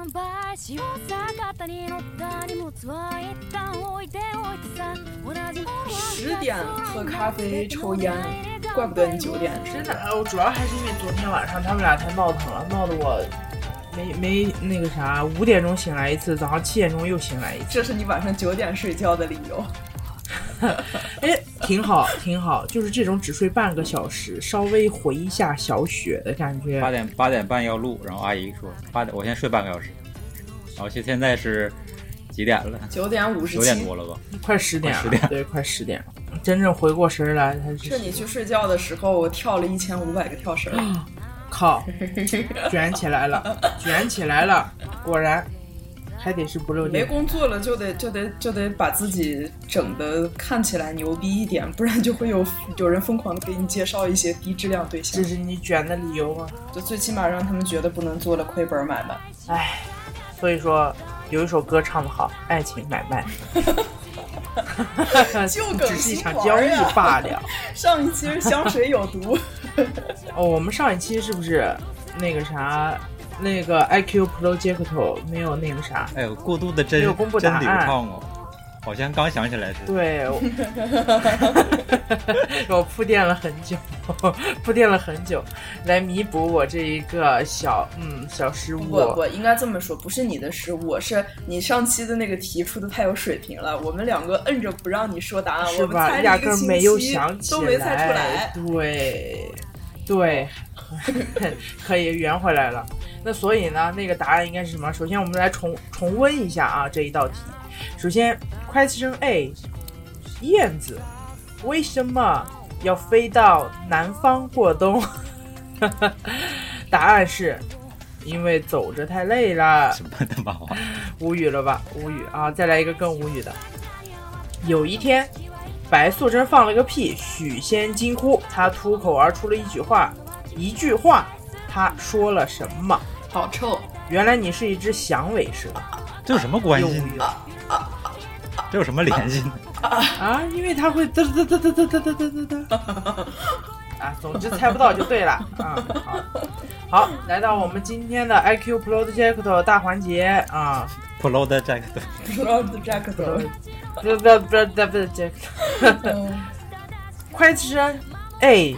販売しようさ肩に乗った荷物は一旦置いておいてさ同じものは十点喝咖啡抽烟，怪不得你九点真的，我主要还是因为昨天晚上他们俩太闹腾了，闹得我没没那个啥，五点钟醒来一次，早上七点钟又醒来一次。这是你晚上九点睡觉的理由。哎， 挺好，挺好，就是这种只睡半个小时，稍微回一下小雪的感觉。八点八点半要录，然后阿姨说八点，我先睡半个小时，然后现现在是几点了？九点五十九，点多了吧？快十点了，10点对，快十点了。真正回过神来，他是是你去睡觉的时候，我跳了一千五百个跳绳。靠，卷起来了，卷起来了，果然还得是不露脸没。工作了就得就得就得把自己整的看起来牛逼一点，不然就会有有人疯狂的给你介绍一些低质量对象这，是你卷的理由吗？就最起码让他们觉得不能做了亏本买卖。唉，所以说有一首歌唱得好，爱情买卖，就梗只是一场交易罢了。上一期是香水有毒，哦，我们上一期是不是那个啥，那个 IQ Project 没有那个啥？哎呦，过度的真没有公布真流答案畅哦，好像刚想起来似的。对，我 我铺垫了很久，铺垫了很久，来弥补我这一个小嗯小失误。我我应该这么说，不是你的失误，是你上期的那个题出的太有水平了，我们两个摁着不让你说答案，我们？猜了压一个星根没有期想起都没猜出来。对，对，可以圆回来了。那所以呢，那个答案应该是什么？首先我们来重重温一下啊这一道题。首先，Question A，燕子为什么要飞到南方过冬？答案是。因为走着太累了，什么他妈话？无语了吧？无语啊！再来一个更无语的。有一天，白素贞放了个屁，许仙惊呼，他脱口而出了一句话，一句话，他说了什么？好臭！原来你是一只响尾蛇，这有什么关系这有什么联系呢？啊！因为它会嘚嘚嘚嘚嘚嘚嘚嘚嘚嘚。啊，总之猜不到就对了啊！好，好，来到我们今天的 IQ Project 大环节啊！Pro 的 Jack 的不知道的 Jack 不不不不不不不。Question A，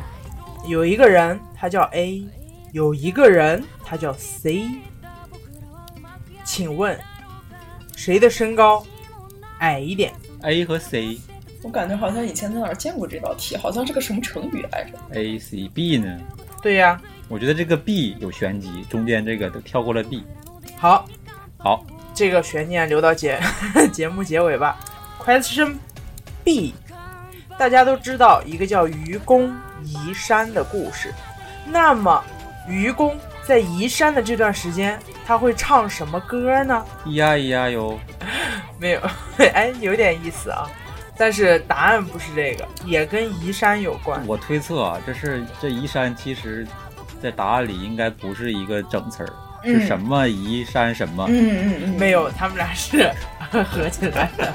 有一个人他叫 A，有一个人他叫 C，请问谁的身高矮一点？A 和 C 我感觉好像以前在哪儿见过这道题，好像是个什么成语来着？A C B 呢？对呀，我觉得这个 B 有玄机，中间这个都跳过了 B。好，好，这个悬念留到节 节目结尾吧。Question B，大家都知道一个叫愚公移山的故事，那么愚公在移山的这段时间，他会唱什么歌呢？咿呀咿呀哟，没有，哎，有点意思啊。但是答案不是这个，也跟移山有关。我推测啊，这是这移山其实，在答案里应该不是一个整词儿，是什么移山什么。嗯嗯嗯，没有，他们俩是 合起来的。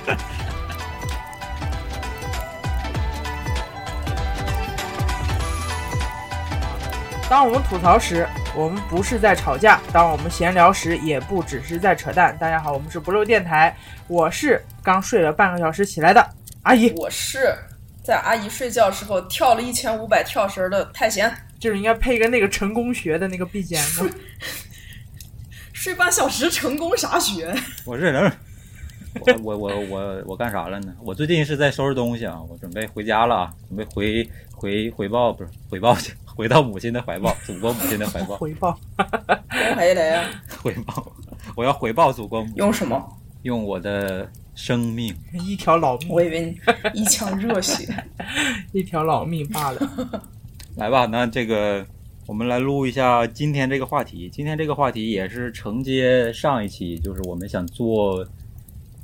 当我们吐槽时，我们不是在吵架；当我们闲聊时，也不只是在扯淡。大家好，我们是不漏电台，我是刚睡了半个小时起来的阿姨，我是在阿姨睡觉时候跳了一千五百跳绳的太闲，就是应该配一个那个成功学的那个 BGM。睡半小时成功啥学？我是人，我我我我我干啥了呢？我最近是在收拾东西啊，我准备回家了啊，准备回回回报不是回报去，回到母亲的怀抱，祖国母亲的怀抱，回报，用回来啊？回报，我要回报祖国母亲，用什么？用我的生命。一条老命，我以为你一腔热血。一条老命罢了。来吧，那这个我们来录一下今天这个话题。今天这个话题也是承接上一期，就是我们想做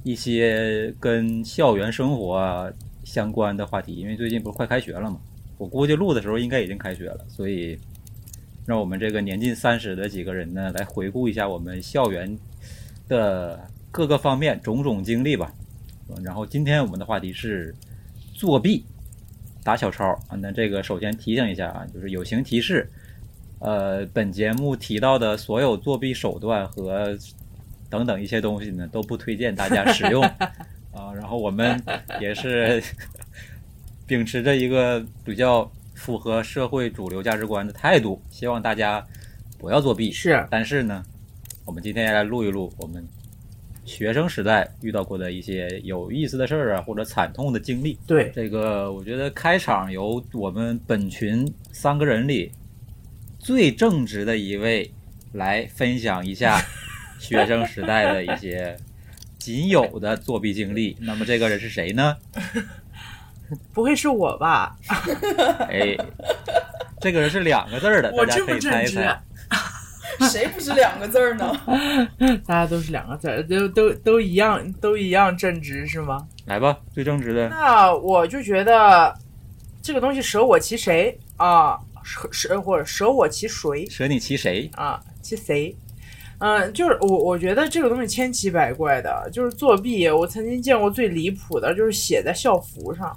一些跟校园生活啊相关的话题，因为最近不是快开学了嘛，我估计录的时候应该已经开学了，所以让我们这个年近三十的几个人呢，来回顾一下我们校园的各个方面种种经历吧。然后今天我们的话题是作弊。打小抄啊，那这个首先提醒一下啊，就是友情提示，呃，本节目提到的所有作弊手段和等等一些东西呢，都不推荐大家使用 啊。然后我们也是秉持着一个比较符合社会主流价值观的态度，希望大家不要作弊。是，但是呢，我们今天来录一录我们学生时代遇到过的一些有意思的事儿啊，或者惨痛的经历。对，这个我觉得开场由我们本群三个人里最正直的一位来分享一下 学生时代的一些仅有的作弊经历。那么这个人是谁呢？不会是我吧？哎，这个人是两个字儿的，我大家可以这么正直，猜一猜。谁不是两个字儿呢？大家都是两个字儿，都都都一样，都一样正直是吗？来吧，最正直的，那我就觉得这个东西舍我其谁啊，舍舍或者舍我其谁舍你其谁？啊，其谁？嗯，就是我我觉得这个东西千奇百怪的，就是作弊。我曾经见过最离谱的，就是写在校服上。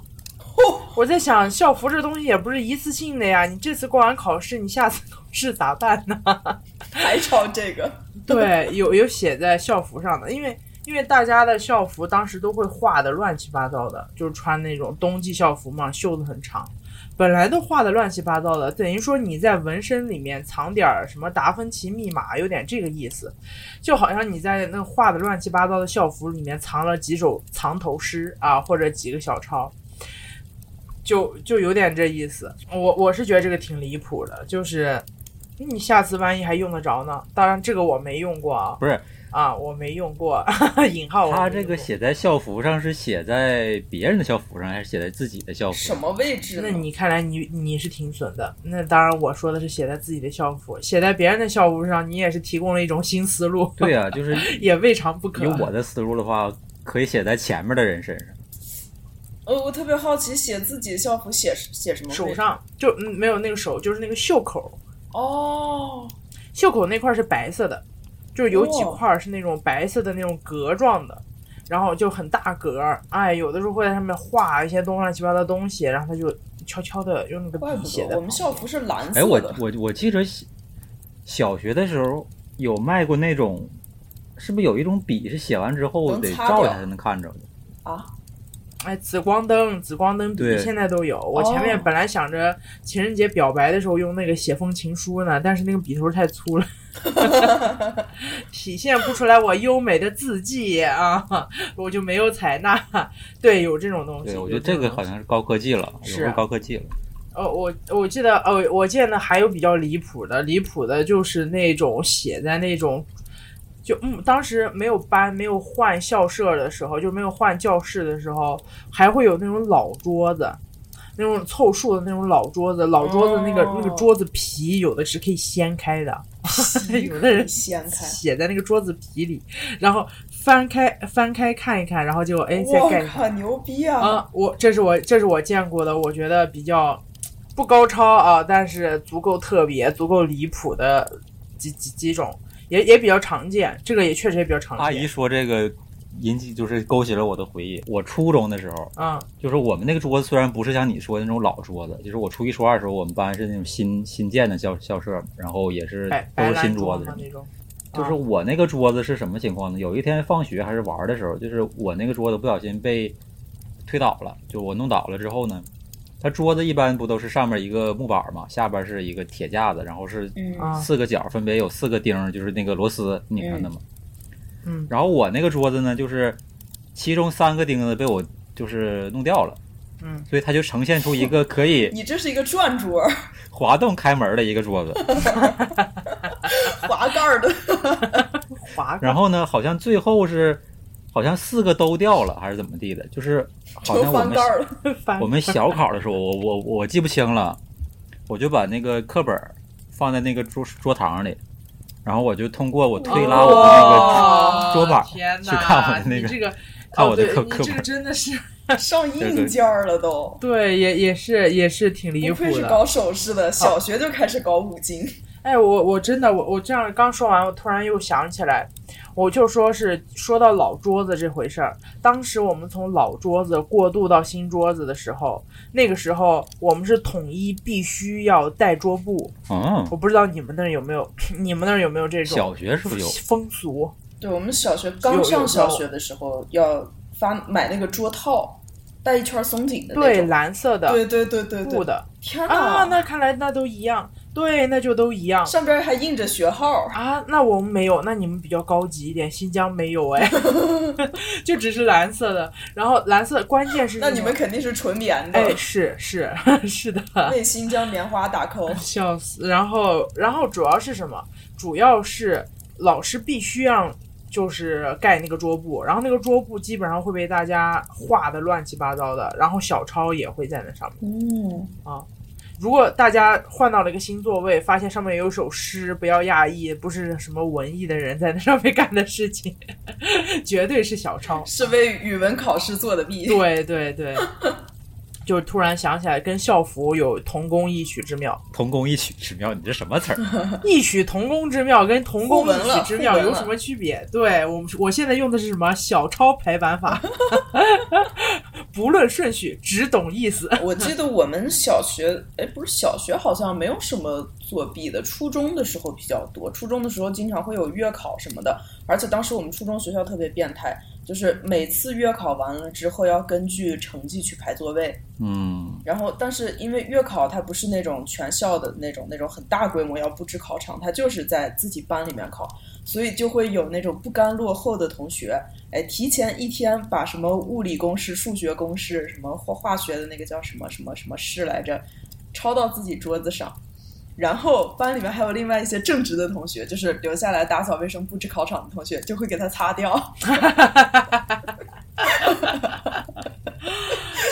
我在想，校服这东西也不是一次性的呀，你这次过完考试，你下次考试咋办呢？还抄这个？对，有有写在校服上的，因为因为大家的校服当时都会画的乱七八糟的，就是穿那种冬季校服嘛，袖子很长，本来都画的乱七八糟的，等于说你在纹身里面藏点儿什么达芬奇密码，有点这个意思，就好像你在那画的乱七八糟的校服里面藏了几首藏头诗啊，或者几个小抄。就就有点这意思，我我是觉得这个挺离谱的，就是你下次万一还用得着呢？当然这个我没用过啊，不是啊，我没用过，引号我没他这个写在校服上是写在别人的校服上，还是写在自己的校服上？什么位置？那你看来你你是挺损的。那当然，我说的是写在自己的校服，写在别人的校服上，你也是提供了一种新思路。对呀、就是 也未尝不可。以我的思路的话，可以写在前面的人身上。呃，我特别好奇，写自己的校服写写什么？手上就嗯没有那个手，就是那个袖口，哦，袖口那块是白色的，就是有几哦块是那种白色的那种格状的，然后就很大格儿。哎，有的时候会在上面画一些东乱七八糟的东西，然后他就悄悄的用那个笔写的我们校服是蓝哎，我色的。我我我记着小小学的时候有卖过那种，是不是有一种笔是写完之后得照一下才能看着的？啊，哎，紫光灯，紫光灯笔现在都有。我前面哦本来想着情人节表白的时候用那个写封情书呢，但是那个笔头太粗了，体现不出来我优美的字迹啊，我就没有采纳。对，有这种东西。对，我觉得这个好像是高科技了，是高科技了。哦，我我记得哦，我见的还有比较离谱的，离谱的就是那种写在那种，就嗯，当时没有搬没有换校舍的时候，就没有换教室的时候，还会有那种老桌子，那种凑数的那种老桌子，老桌子那个、哦那个桌子皮有的是可以掀开的，有的人掀开，写在那个桌子皮里，然后翻开翻开看一看，然后就哎再我盖上。靠，牛逼啊！啊，我这是我这是我见过的，我觉得比较不高超啊，但是足够特别、足够离谱的几几几种，也也比较常见。这个也确实也比较常见。阿姨说这个引起就是勾起了我的回忆。我初中的时候，嗯就是我们那个桌子虽然不是像你说的那种老桌子，就是我初一初二的时候，我们班是那种新新建的校校舍，然后也是都是新桌子。那种，就是我那个桌子是什么情况呢？有一天放学还是玩的时候，就是我那个桌子不小心被推倒了，就我弄倒了之后呢，它桌子一般不都是上面一个木板嘛，下边是一个铁架子，然后是四个角，分别有四个钉，就是那个螺丝拧上的嘛。嗯然后我那个桌子呢，就是其中三个钉子被我就是弄掉了，嗯，所以它就呈现出一个可以 你这是一个转桌，滑动开门的一个桌子。滑盖儿的。滑然后呢，好像最后是好像四个都掉了，还是怎么地的？就是好像我们翻盖儿了，翻我们小考的时候，我我我记不清了，我就把那个课本放在那个桌桌堂里，然后我就通过我推拉我的那个哦桌板去看我的那个你这个看我的哦对你这个课课本真的是 上硬件儿了都。对，也也是也是挺离不谱的。愧是搞首饰的，小学就开始搞五金。哎，我我真的我我这样刚说完，我突然又想起来，我就说是说到老桌子这回事儿。当时我们从老桌子过渡到新桌子的时候，那个时候我们是统一必须要带桌布。嗯，我不知道你们那儿有没有，你们那儿有没有这种小学是不是有？风俗？对我们小学刚上小学的时候要发买那个桌套，带一圈松紧的对，蓝色的对对对对对，布的天哪！啊，那看来那都一样。对，那就都一样上边还印着学号。啊。那我们没有，那你们比较高级一点。新疆没有哎，就只是蓝色的。然后蓝色，关键是那你们肯定是纯棉的，哎，是是 是的，为新疆棉花打 call。笑死。然后然后主要是什么？主要是老师必须让。就是盖那个桌布，然后那个桌布基本上会被大家画的乱七八糟的，然后小抄也会在那上面。嗯，如果大家换到了一个新座位，发现上面有首诗，不要讶异，不是什么文艺的人在那上面干的事情，绝对是小抄。是为语文考试做的弊。对对对，就突然想起来，跟校服有同工异曲之妙。同工异曲之妙，你这什么词儿？异曲同工之妙跟同工异曲之妙 有什么区别？对我们，我现在用的是什么小抄排版法，不论顺序，只懂意思。我记得我们小学，哎，不是小学，好像没有什么作弊的。初中的时候比较多，初中的时候经常会有月考什么的，而且当时我们初中学校特别变态，就是每次月考完了之后要根据成绩去排座位。嗯，然后，但是因为月考它不是那种全校的那种那种很大规模要布置考场，它就是在自己班里面考，所以就会有那种不甘落后的同学，哎，提前一天把什么物理公式、数学公式、什么化化学的那个叫什么什么什么式来着，抄到自己桌子上。然后班里面还有另外一些正直的同学，就是留下来打扫卫生、布置考场的同学，就会给他擦掉。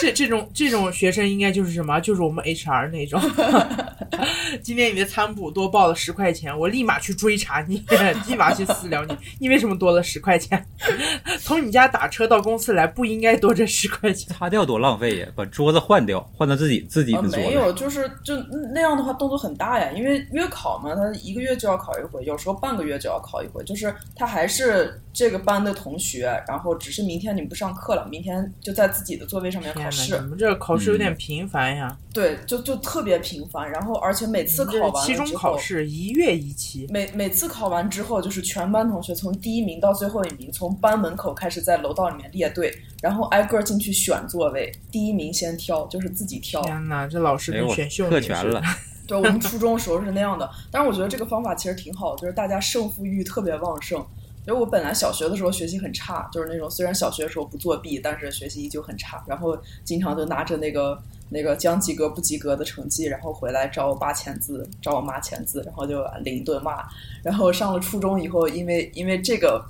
这这种这种学生应该就是什么？就是我们 HR 那种。今天你的餐补多报了十块钱，我立马去追查你，立马去私聊你，你为什么多了十块钱？从你家打车到公司来不应该多这十块钱？擦掉多浪费呀！把桌子换掉，换到自己自己啊，的桌子。没有，就是就那样的话动作很大呀，因为月考嘛，他一个月就要考一回，有时候半个月就要考一回，就是他还是这个班的同学，然后只是明天你不上课了，明天就在自己的座位上面考天哪，试你，们这个考试有点频繁呀！对，就就特别频繁，然后而且每次考完期中了之后。考试一月一期，每每次考完之后，就是全班同学从第一名到最后一名，从班门口开始在楼道里面列队，然后挨个进去选座位，第一名先挑，就是自己挑。天哪，这老师跟选秀特权了。对，我们初中的时候是那样的，但是我觉得这个方法其实挺好的，就是大家胜负欲特别旺盛。因为我本来小学的时候学习很差，就是那种虽然小学的时候不作弊，但是学习依旧很差，然后经常就拿着那个那个将及格不及格的成绩，然后回来找我爸签字，找我妈签字，然后就领一顿骂。然后上了初中以后，因为因为这个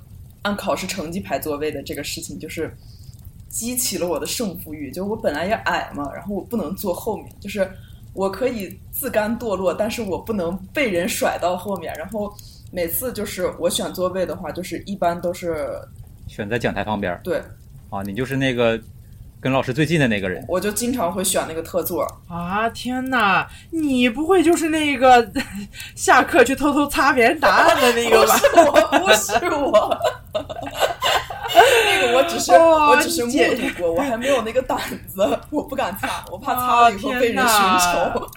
按考试成绩排座位的这个事情，就是激起了我的胜负欲。就我本来也矮嘛，然后我不能坐后面，就是我可以自甘堕落，但是我不能被人甩到后面。然后每次就是我选座位的话，就是一般都是选在讲台旁边儿对啊，你就是那个跟老师最近的那个人。我就经常会选那个特座。啊天哪！你不会就是那个 下课去偷偷擦别人答案的那个吧？我不是我，那个我只是、哦我只是目姐睹过，我还没有那个胆子，我不敢擦，我怕擦了以后被人寻仇。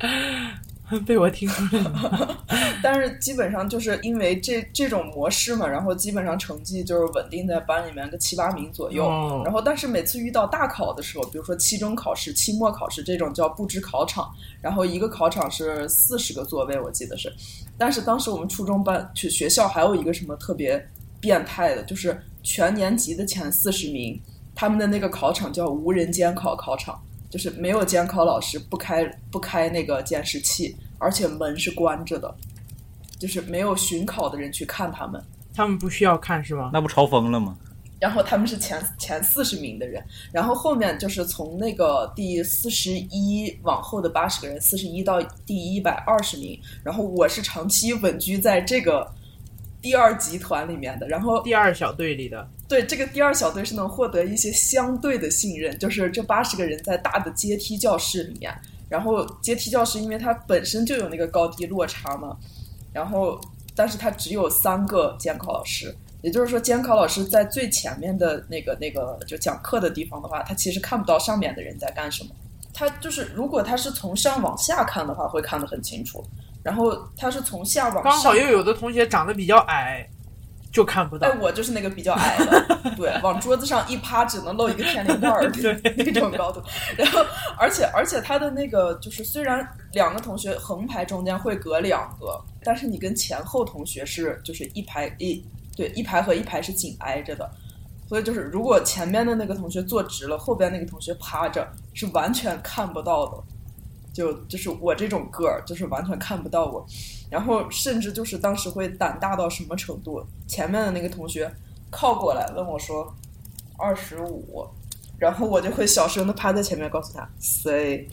被我听出来了。但是基本上就是因为这这种模式嘛，然后基本上成绩就是稳定在班里面个七八名左右。哦然后但是每次遇到大考的时候，比如说期中考试、期末考试这种叫布置考场，然后一个考场是四十个座位，我记得是。但是当时我们初中班去学校还有一个什么特别变态的，就是全年级的前四十名，他们的那个考场叫无人监考考场。就是没有监考老师，不开不开那个监视器，而且门是关着的，就是没有巡考的人去看他们。他们不需要看是吗？那不嘲疯了吗？然后他们是前前四十名的人，然后后面就是从那个第四十一往后的八十个人，四十一到第一百二十名，然后我是长期稳居在这个第二集团里面的，然后第二小队里的对这个第二小队是能获得一些相对的信任，就是这八十个人在大的阶梯教室里面，然后阶梯教室因为它本身就有那个高低落差嘛，然后但是它只有三个监考老师，也就是说监考老师在最前面的那个那个就讲课的地方的话，他其实看不到上面的人在干什么，他就是如果他是从上往下看的话，会看得很清楚。然后他是从下往上，刚好又有的同学长得比较矮，就看不到哎，。我就是那个比较矮的，对，往桌子上一趴，只能露一个天灵盖儿 的那种高度。然后，而且而且他的那个就是，虽然两个同学横排中间会隔两个，但是你跟前后同学是就是一排一对一排和一排是紧挨着的。所以就是，如果前面的那个同学坐直了，后边那个同学趴着，是完全看不到的。就就是我这种个儿，就是完全看不到我。然后甚至就是当时会胆大到什么程度？前面的那个同学靠过来问我说二十五，然后我就会小声的趴在前面告诉他 say，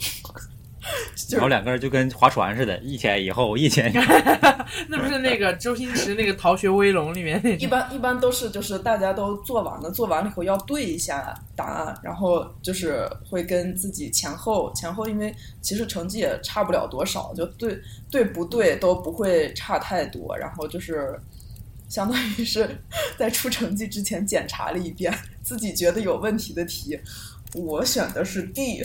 然后两个人就跟划船似的，一前一后，一前一后。那不是那个周星驰那个《逃学威龙》里面那一？般一般都是就是大家都做完了，做完了以后要对一下答案，然后就是会跟自己前后前后，因为其实成绩也差不了多少，就对对不对都不会差太多，然后就是相当于是在出成绩之前检查了一遍自己觉得有问题的题，我选的是 D。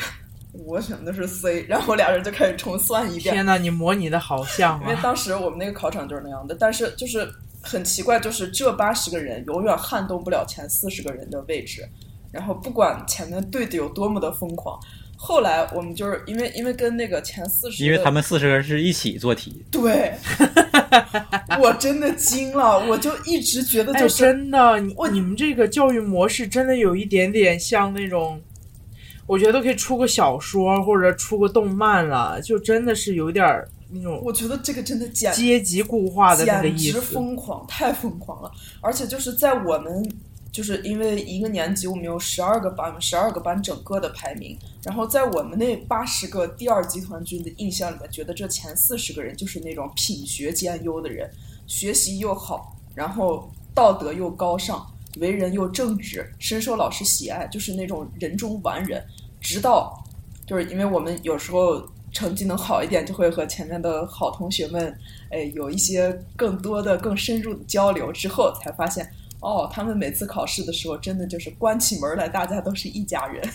我选的是 C，然后俩人就开始重算一遍。天哪，你模拟的好像因为啊！当时我们那个考场就是那样的，但是就是很奇怪，就是这八十个人永远撼动不了前四十个人的位置，然后不管前面对的有多么的疯狂，后来我们就是因为因为跟那个前四十，因为他们四十个人是一起做题，对，我真的惊了，我就一直觉得哎，就是、真的，你你们这个教育模式真的有一点点像那种，我觉得都可以出个小说或者出个动漫了，就真的是有点儿那种我觉得这个真的简阶级固化的那个简直意思。疯狂，太疯狂了！而且就是在我们，就是因为一个年级我们有十二个班，十二个班整个的排名，然后在我们那八十个第二集团军的印象里面，觉得这前四十个人就是那种品学兼优的人，学习又好，然后道德又高尚，为人又正直，深受老师喜爱，就是那种人中完人。直到就是因为我们有时候成绩能好一点，就会和前面的好同学们，哎，有一些更多的、更深入的交流之后，才发现，哦，他们每次考试的时候，真的就是关起门来，大家都是一家人，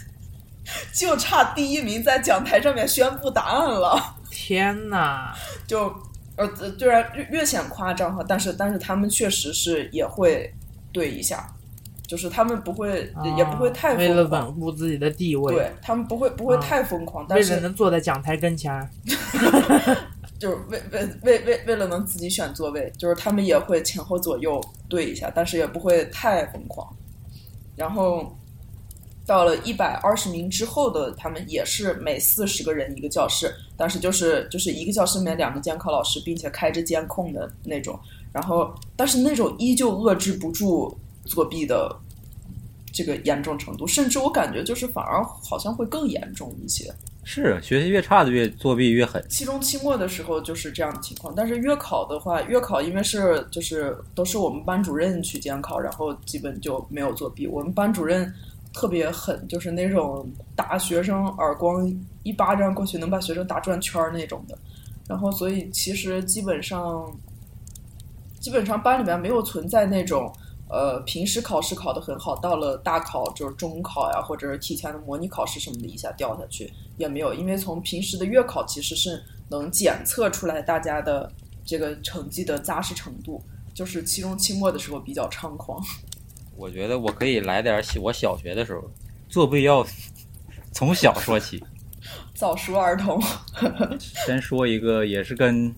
就差第一名在讲台上面宣布答案了。天哪！就呃，虽然略略显夸张哈，但是但是他们确实是也会对一下，就是他们不会、也不会太啊为了稳，固自己的地位，对他们不会不会啊太疯狂，但为是了能坐在讲台跟前儿。就是为为为为为了能自己选座位，就是他们也会前后左右对一下，但是也不会太疯狂。然后到了一百二十名之后的，他们也是每四十个人一个教室，但是就是就是一个教室里面两个监考老师，并且开着监控的那种。然后，但是那种依旧遏制不住作弊的这个严重程度，甚至我感觉就是反而好像会更严重一些。是学习越差的越作弊越狠。期中、期末的时候就是这样的情况，但是月考的话，月考因为是就是都是我们班主任去监考，然后基本就没有作弊。我们班主任特别狠，就是那种打学生耳光一巴掌过去能把学生打转圈儿那种的。然后所以其实基本上基本上班里面没有存在那种。呃，平时考试考得很好，到了大考就是中考呀，或者是提前的模拟考试什么的，一下掉下去也没有，因为从平时的月考其实是能检测出来大家的这个成绩的扎实程度，就是期中、期末的时候比较猖狂。我觉得我可以来点我小学的时候作弊要从小说起。早熟儿童，先说一个也是跟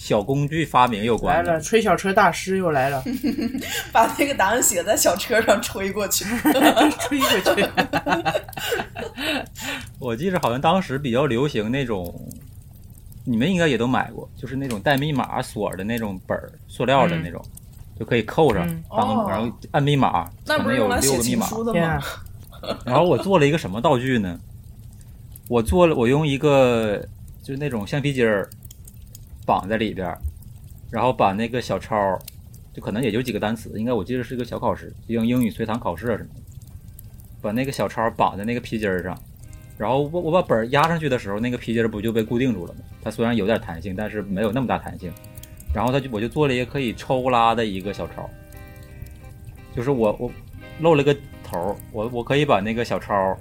小工具发明有来关的了，，吹小车大师又来了，把那个答案写在小车上吹过去。吹过去。我记着好像当时比较流行那种，你们应该也都买过，就是那种带密码锁的那种本儿，塑料的那种，就可以扣上嗯当，哦然后按密码，那不是可能有用来写六个密码。情书的吗啊？！然后我做了一个什么道具呢？我做了，我用一个就是那种橡皮筋儿绑在里边，然后把那个小抄，就可能也就几个单词，应该我记得是个小考试，就像英语随堂考试啊什么的，把那个小抄绑在那个皮筋儿上，然后我我把本儿压上去的时候，那个皮筋儿不就被固定住了吗？它虽然有点弹性，但是没有那么大弹性。然后它就我就做了一个可以抽拉的一个小抄，就是我我露了个头，我我可以把那个小抄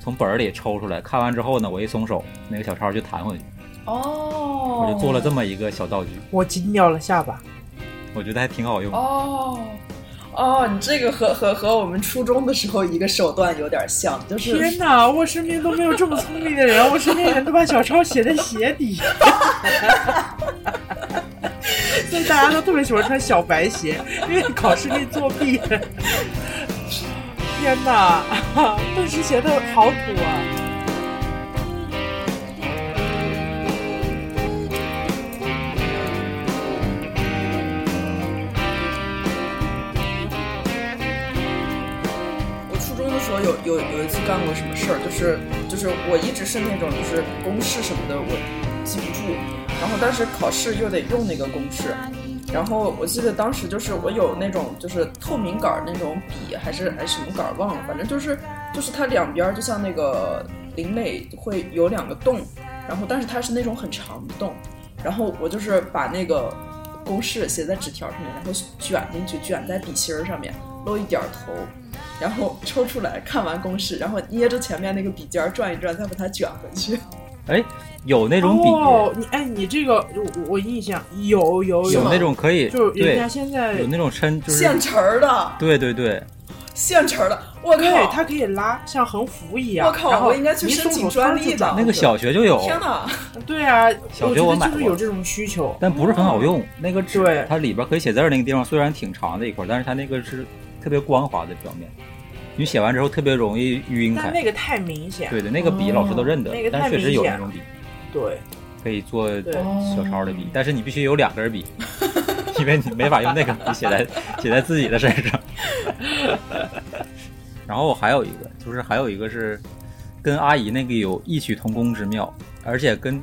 从本儿里抽出来，看完之后呢，我一松手，那个小抄就弹回去。哦，我就做了这么一个小道具。我惊掉了下巴。我觉得还挺好用。哦哦，你这个和和和我们初中的时候一个手段有点像，就是天哪，我身边都没有这么聪明的人，我身边人都把小抄写在鞋底，所以大家都特别喜欢穿小白鞋，因为考试可以作弊。天哪，顿时觉得好土啊！有有一次干过什么事儿，就是就是我一直是那种就是公式什么的我记不住，然后但是考试又得用那个公式，然后我记得当时就是我有那种就是透明杆那种笔还是还什么杆忘了，反正就是就是它两边就像那个林磊会有两个洞，然后但是它是那种很长的洞，然后我就是把那个公式写在纸条上面，然后卷进去，卷在笔芯儿上面，露一点头。然后抽出来看完公式，然后捏着前面那个笔尖儿转一转，再把它卷回去。哎，有那种笔，哦，你哎，你这个我我印象有有有那种可以，就是人家现在有那种抻，就是现成儿的，对对对，现成儿的，我，靠！它可以拉，像横幅一样。我靠然后我应该去申请专利的那个小学就有，天哪！对啊，小学我买就是有这种需求。但不是很好用。那个纸对，它里边可以写字儿那个地方虽然挺长的一块儿，但是它那个是特别光滑的表面，你写完之后特别容易晕开。但那个太明显。对的，那个笔老师都认得，哦那个但确实有那种笔对可以做小抄的笔，但是你必须有两根笔，因为你没法用那个笔写在 写在自己的身上。然后还有一个，就是还有一个是跟阿姨那个有异曲同工之妙，而且跟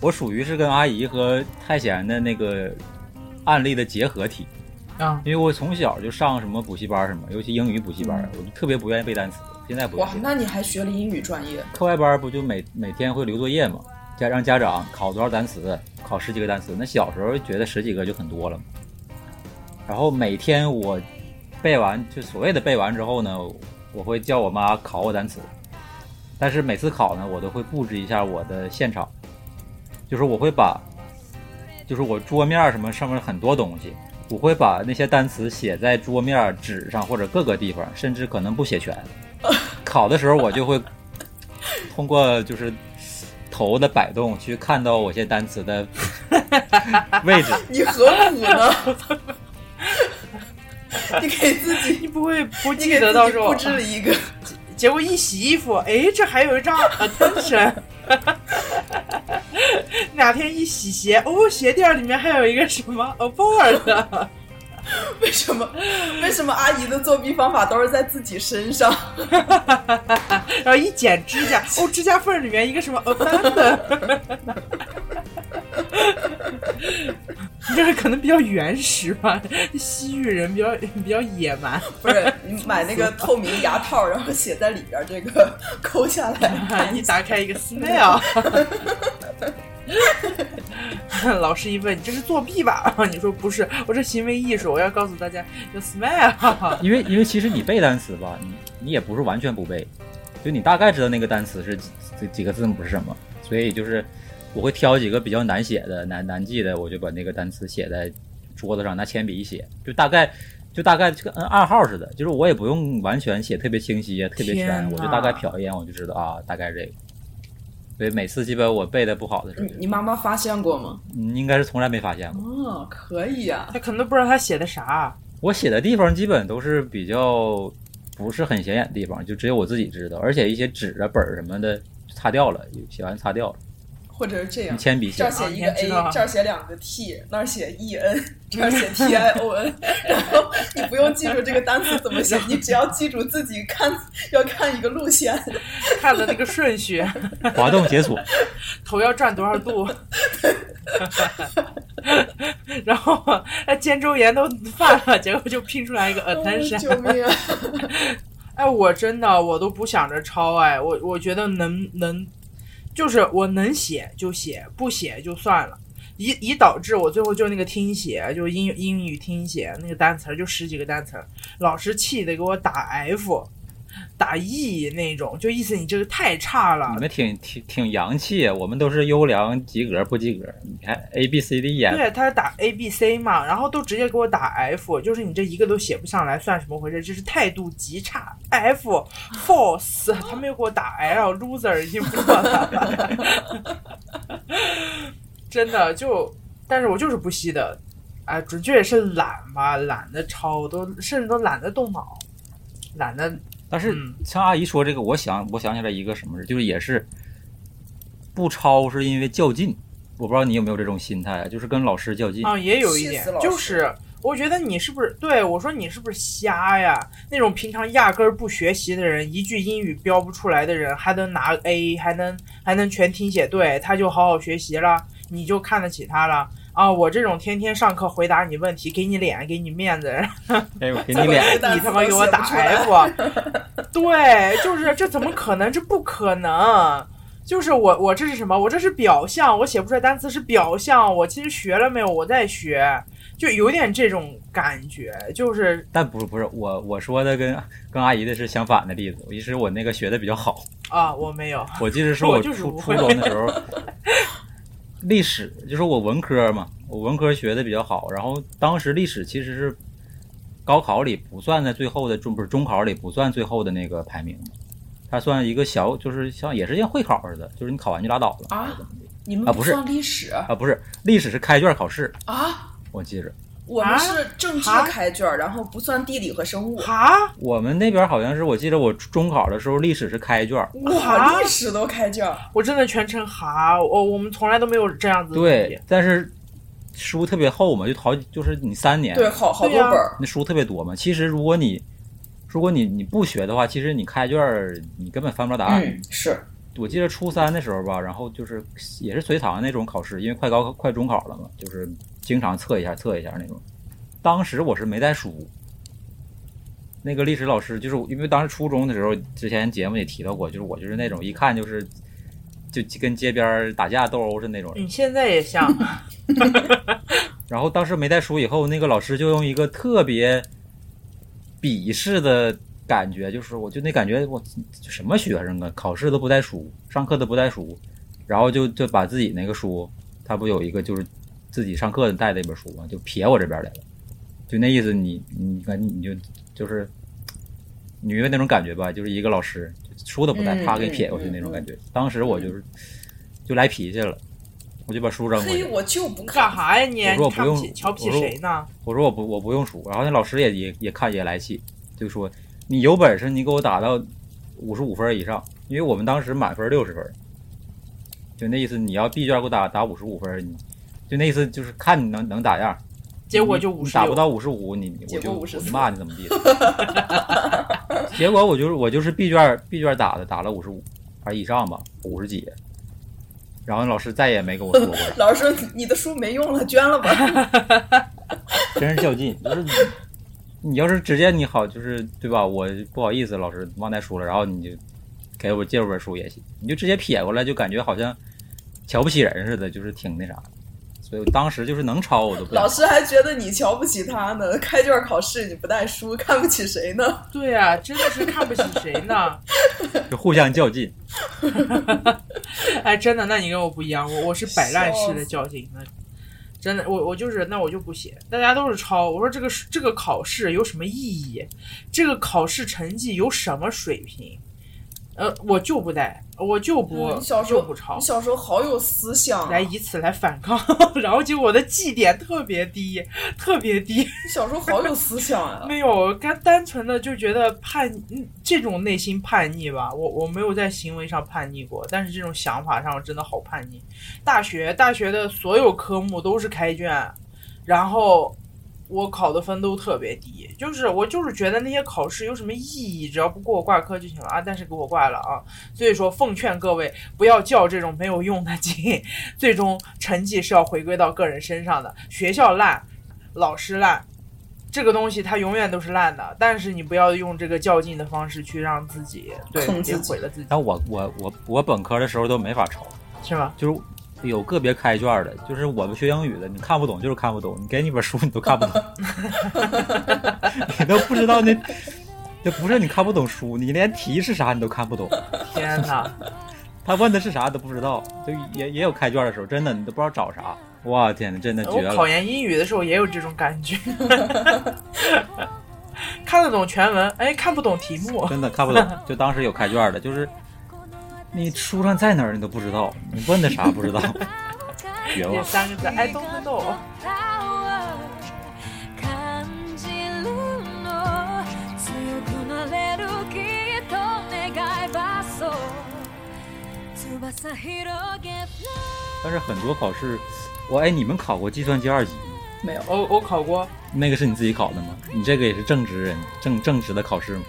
我属于是跟阿姨和太闲的那个案例的结合体，啊，因为我从小就上什么补习班什么，尤其英语补习班，我就特别不愿意背单词，现在不。哇那你还学了英语专业？课外班不就每每天会留作业吗？家让家长考多少单词，考十几个单词。那小时候觉得十几个就很多了嘛。然后每天我背完，就所谓的背完之后呢，我会叫我妈考我单词。但是每次考呢，我都会布置一下我的现场，就是我会把，就是我桌面什么上面很多东西，我会把那些单词写在桌面、纸上或者各个地方，甚至可能不写全。考的时候我就会通过就是头的摆动去看到我些单词的 位置。你何苦呢？你给自己，你不会不你记给得到时候布置了一个，结果一洗衣服，哎，这还有一张 attention。哪 天一洗鞋，哦，鞋垫里面还有一个什么 aboard。为什么？为什么阿姨的作弊方法都是在自己身上？然后一剪指甲，哦，指甲缝里面一个什么 这个可能比较原始吧，西域人比较比较野蛮。不是，你买那个透明牙套，然后写在里边，这个抠下来，一打开一个 smell，老师一问你这是作弊吧？你说不是，我这行为艺术，我要告诉大家有 smell。因为因为其实你背单词吧，你你也不是完全不背，就你大概知道那个单词是几几几个字母是什么，所以就是我会挑几个比较难写的、难难记的，我就把那个单词写在桌子上，拿铅笔一写，就大概就大概就跟按暗号似的，就是我也不用完全写特别清晰、特别全，我就大概瞟一眼我就知道啊，大概这个。所以每次基本我背的不好的时候你，你妈妈发现过吗？嗯，应该是从来没发现过。哦，可以呀、他可能都不知道他写的啥。我写的地方基本都是比较不是很显眼的地方，就只有我自己知道，而且一些纸啊本儿什么的擦掉了，写完擦掉了，或者是这样用，铅笔写这儿。写一个 A，这儿写两个 T，那儿写 E N，这儿写 T I O N，然后你不用记住这个单词怎么写，你只要记住自己看要看一个路线。看的那个顺序，滑动解锁，头要转多少度，然后哎肩周炎都犯了，结果就拼出来一个哦 attention。救命啊！哎，我真的我都不想着抄，哎，我我觉得能能，就是我能写就写，不写就算了。以以导致我最后就那个听写，就英英语听写那个单词儿就十几个单词儿，老师气得给我打 F，打 E 那种，就意思你这个太差了你。们挺挺挺洋气，我们都是优良及格不及格。你看 A B C D E 对他打 A B C 嘛，然后都直接给我打 F，就是你这一个都写不上来，算什么回事？就是态度极差。F false，他们又给我打 L loser，已经不错了。真的就，但是我就是不吸的，哎，准确也是懒吧，懒得抄，都甚至都懒得动脑，懒得但是嗯像阿姨说这个，我想我想起来一个什么事，就是也是不抄是因为较劲。我不知道你有没有这种心态，就是跟老师较劲。啊，也有一点就是我觉得你是不是对我说你是不是瞎呀？那种平常压根儿不学习的人，一句英语标不出来的人，还能拿 A，还能还能全听写对，他就好好学习了，你就看得起他了。啊，我这种天天上课回答你问题，给你脸，给你面子，哎，我给你脸，你他妈给我打 F，对，就是这怎么可能？这不可能。就是我，我这是什么？我这是表象，我写不出来单词是表象。我其实学了没有？我在学，就有点这种感觉。就是但不是不是我我说的跟跟阿姨的是相反的例子。其实我那个学的比较好，啊，我没有。我记得 是我我初初中的时候，历史就是我文科嘛，我文科学的比较好。然后当时历史其实是高考里不算在最后的中，不是中考里不算最后的那个排名，它算一个小，就是像也是像会考似的，就是你考完就拉倒了啊怎么的你们啊不是算历史啊，不是历史是开卷考试，啊？我记着。我们是政治啊开卷，然后不算地理和生物。哈，我们那边好像是，我记得我中考的时候，历史是开卷，哇，历史都开卷，我真的全程哈，我我们从来都没有这样子对，但是书特别厚嘛，就好就是你三年，对，好好多本儿。那书特别多嘛。其实如果你如果你你不学的话，其实你开卷儿你根本翻不着答案。嗯，是。我记得初三的时候吧，然后就是也是随堂那种考试，因为快高快中考了嘛，就是经常测一下测一下那种。当时我是没带书，那个历史老师就是因为当时初中的时候，之前节目也提到过，就是我就是那种一看就是就跟街边打架斗殴是那种人。你现在也像，然后当时没带书以后，那个老师就用一个特别鄙视的感觉，就是我就那感觉，我什么学生啊，考试都不带书，上课都不带书，然后就就把自己那个书，他不有一个就是自己上课带的一本书嘛，就撇我这边来了，就那意思你，你感觉你就就是你明白那种感觉吧？就是一个老师书都不带，嗯啪给你撇过去那种感觉。当时我就是就来脾气了，我就把书扔过去嘿，。我就不看。干啥呀你？我说我不用瞧不起我说谁呢？我说我不我不用书，然后那老师也也也看也来气，就说你有本事你给我打到五十五分以上，因为我们当时满分六十分，就那意思你要 B 卷给我打打五十五分，你就那意思就是看你能能咋样，结果就五打不到五十五，你我结果54就我就骂你怎么地的。结果我就是我就是 B 卷 B 卷打的，打了五十五还是以上吧，五十几。然后老师再也没跟我说过，老师说你的书没用了，捐了吧。真是较劲。就是你你要是直接你好，就是对吧？我不好意思，老师忘带书了，然后你就给我借我本书也行，你就直接撇过来，就感觉好像瞧不起人似的，就是挺那啥的。所以我当时就是能抄我都不老师还觉得你瞧不起他呢，开卷考试你不带书，看不起谁呢？对啊，真的是看不起谁呢？就互相较劲。哎，真的，那你跟我不一样，我我是摆烂式的较劲，那真的，我我就是那我就不写，大家都是抄。我说这个这个考试有什么意义？这个考试成绩有什么水平？呃，我就不带，我就不、嗯你小时候就不抄你，小时候好有思想、啊，来以此来反抗，然后结果我的绩点特别低，特别低。你小时候好有思想啊、没有，单单纯的就觉得叛嗯这种内心叛逆吧，我我没有在行为上叛逆过，但是这种想法上真的好叛逆。大学大学的所有科目都是开卷，然后我考的分都特别低，就是我就是觉得那些考试有什么意义，只要不给我挂科就行了啊，但是给我挂了啊，所以说奉劝各位不要较这种没有用的劲，最终成绩是要回归到个人身上的，学校烂，老师烂。这个东西它永远都是烂的，但是你不要用这个较劲的方式去让自己对坑自己毁了自己，但我我我我本科的时候都没法抄，是吧？就是有个别开卷的，就是我们学英语的，你看不懂就是看不懂，你给你本书你都看不懂，你都不知道那这不是你看不懂书，你连题是啥你都看不懂。天哪！他问的是啥都不知道，就也也有开卷的时候，真的你都不知道找啥。哇天呐，真的绝了！我考研英语的时候也有这种感觉，看得懂全文，哎，看不懂题目，真的看不懂。就当时有开卷的，就是你书上在哪儿你都不知道，你问的啥不知道，绝这了。三个字，I don't know。感じるの強くなれるきっと願いばそう翼広げて但是很多考试，我哎，你们考过计算机二级吗？没有。我我考过，那个是你自己考的吗？你这个也是正职人正正职的考试吗？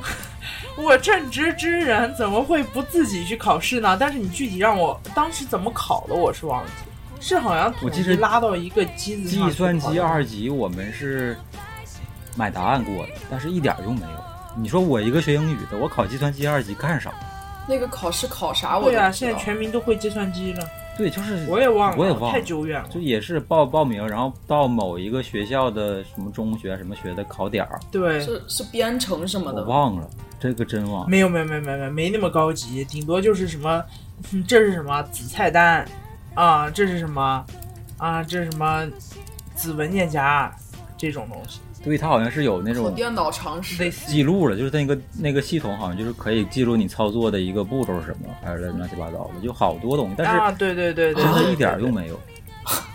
我正直之人怎么会不自己去考试呢？但是你具体让我当时怎么考的，我是忘记了。是好像统计我记得拉到一个机子上计算机二级我们是买答案过的，但是一点用没有。你说我一个学英语的，我考计算机二级干啥？那个考试考啥我对啊，现在全民都会计算机了，对，就是我也忘了，我也忘了太久远了。就也是报报名，然后到某一个学校的什么中学什么学的考点儿，对，是是编程什么我的。忘了，这个真忘了。没有没有没有没有没有没那么高级，顶多就是什么，嗯这是什么子菜单啊，这是什么啊，这是什么子文件夹这种东西，对，它好像是有那考种电脑常识，记录了，就是那个那个系统好像就是可以记录你操作的一个步骤是什么，还是乱七八糟的，就好多东西，但是啊，对对对对，真的一点用没有，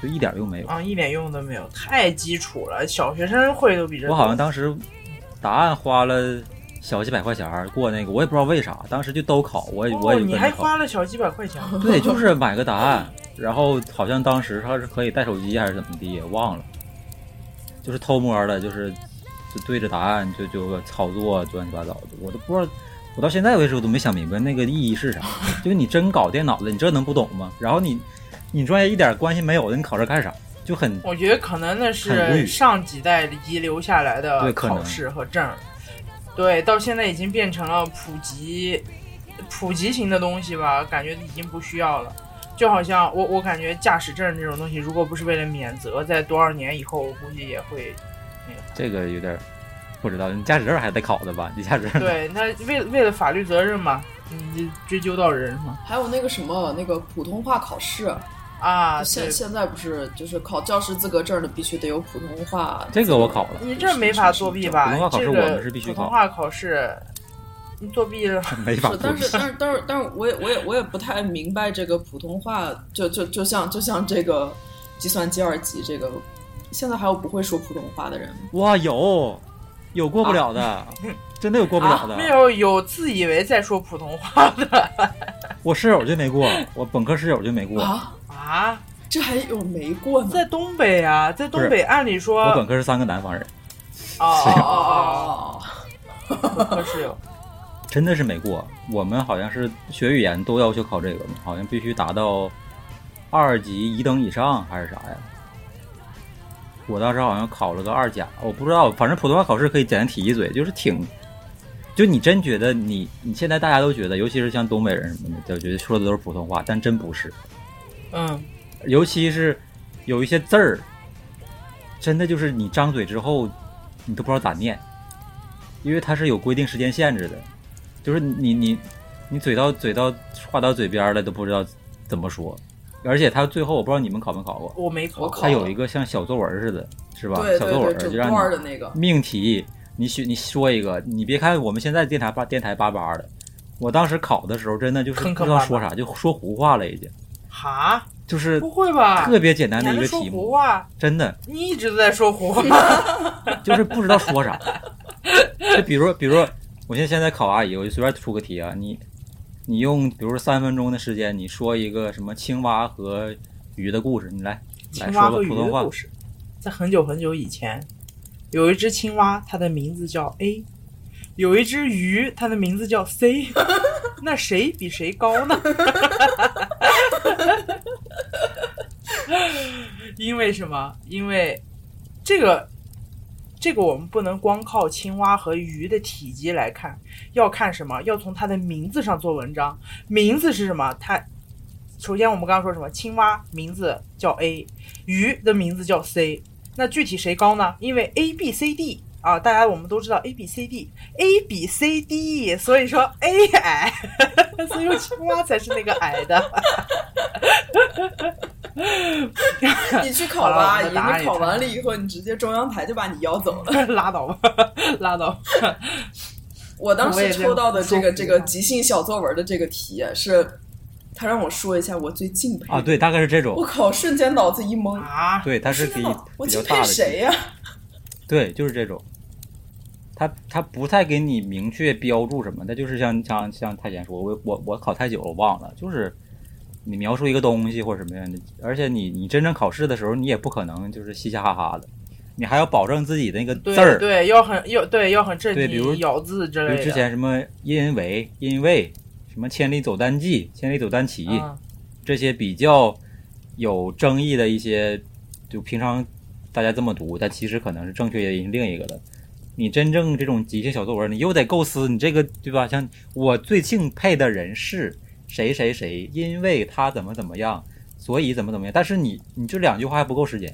就一点用没有。啊，一点用都没有，太基础了，小学生会都比这。我好像当时答案花了小几百块钱过那个，我也不知道为啥，当时就都考，我也我哦，也就你还。花了小几百块钱，对，就是买个答案，然后好像当时他是可以带手机还是怎么的，也忘了，就是偷摸的，就是就对着答案就就操作乱七八糟的，我都不知道，我到现在为止我都没想明白那个意义是啥。就是你真搞电脑的，你这能不懂吗？然后你你专业一点关系没有的，你考这干啥？就很我觉得可能那是上几代遗留下来的考试和证，对，到现在已经变成了普及普及型的东西吧，感觉已经不需要了。就好像我我感觉驾驶证这种东西，如果不是为了免责，在多少年以后，我估计也会那个。这个有点儿不知道，你驾驶证还得考的吧？你驾驶证对，那为为了法律责任嘛，你追究到人嘛。还有那个什么那个普通话考试，啊，现现在不是就是考教师资格证的必须得有普通话。这个我考了，你这没法作弊吧？普通话考试这个我们是必须考普通话考试，你作弊了。没法但是。但是但是但是我也我也我也不太明白这个普通话，就就就像就像这个计算机二级这个，现在还有不会说普通话的人吗？哇，有有过不了的，真的有过不了的。没有有自以为在说普通话的我室友就没过，我本科室友就没过。啊，啊，这还有没过呢？在东北啊，在东北，按理说我本科是三个南方人，哦哦哦，哦哦，本科室友真的是没过。我们好像是学语言都要求考这个，好像必须达到二级乙等以上还是啥呀？我当时好像考了个二甲，我不知道，反正普通话考试可以简单提一嘴，就是挺，就你真觉得你你现在大家都觉得，尤其是像东北人什么的，就觉得说的都是普通话，但真不是。嗯，尤其是有一些字儿，真的就是你张嘴之后，你都不知道咋念，因为它是有规定时间限制的，就是你你你嘴到嘴到话到嘴边儿了都不知道怎么说，而且他最后我不知道你们考没考过，我没考过，我考它有一个像小作文似的，是吧？对对对，小作文整就让你的那个，命题，你选你说一个，你别看我们现在电台八电台叭叭的，我当时考的时候真的就是不知道说啥，就说胡话了已经，哈，就是不会吧？特别简单的一个题目，胡话？真的。你一直都在说胡话。就是不知道说啥。就比如，比如，我现在现在考阿姨，我就随便出个题啊，你你用比如说三分钟的时间，你说一个什么青蛙和鱼的故事，你来来说个普通话在很久很久以前，有一只青蛙，它的名字叫 A；有一只鱼，它的名字叫 C。那谁比谁高呢？因为什么？因为这个，这个我们不能光靠青蛙和鱼的体积来看，要看什么？要从它的名字上做文章。名字是什么？它首先我们刚刚说什么？青蛙名字叫 A，鱼的名字叫 C。那具体谁高呢？因为 A、B、C、D 啊，大家我们都知道 A B C D，A B C D，所以说 A 矮，所以说青蛙才是那个矮的。你去考吧，阿姨，你考完了以后，你直接中央台就把你邀走了。拉倒吧，拉倒。我当时抽到的这个这个即兴小作文的这个题是，他让我说一下我最敬佩啊，对，大概是这种。我靠，瞬间脑子一懵啊！对，他是比我敬佩谁呀？对，就是这种。他他不太给你明确标注什么，他就是像像像太监说，我我我考太久了，我忘了，就是你描述一个东西或者什么样的，而且你你真正考试的时候，你也不可能就是嘻嘻哈哈的。你还要保证自己的那个字儿，对，要很要对，要很正经，比如咬字之类的。比如之前什么因为因为什么千里走单骑，千里走单骑，这些比较有争议的一些，就平常大家这么读，但其实可能是正确原因另一个的。你真正这种即兴小作文，你又得构思你这个对吧？像我最敬佩的人是谁谁谁，因为他怎么怎么样，所以怎么怎么样。但是你你这两句话还不够时间。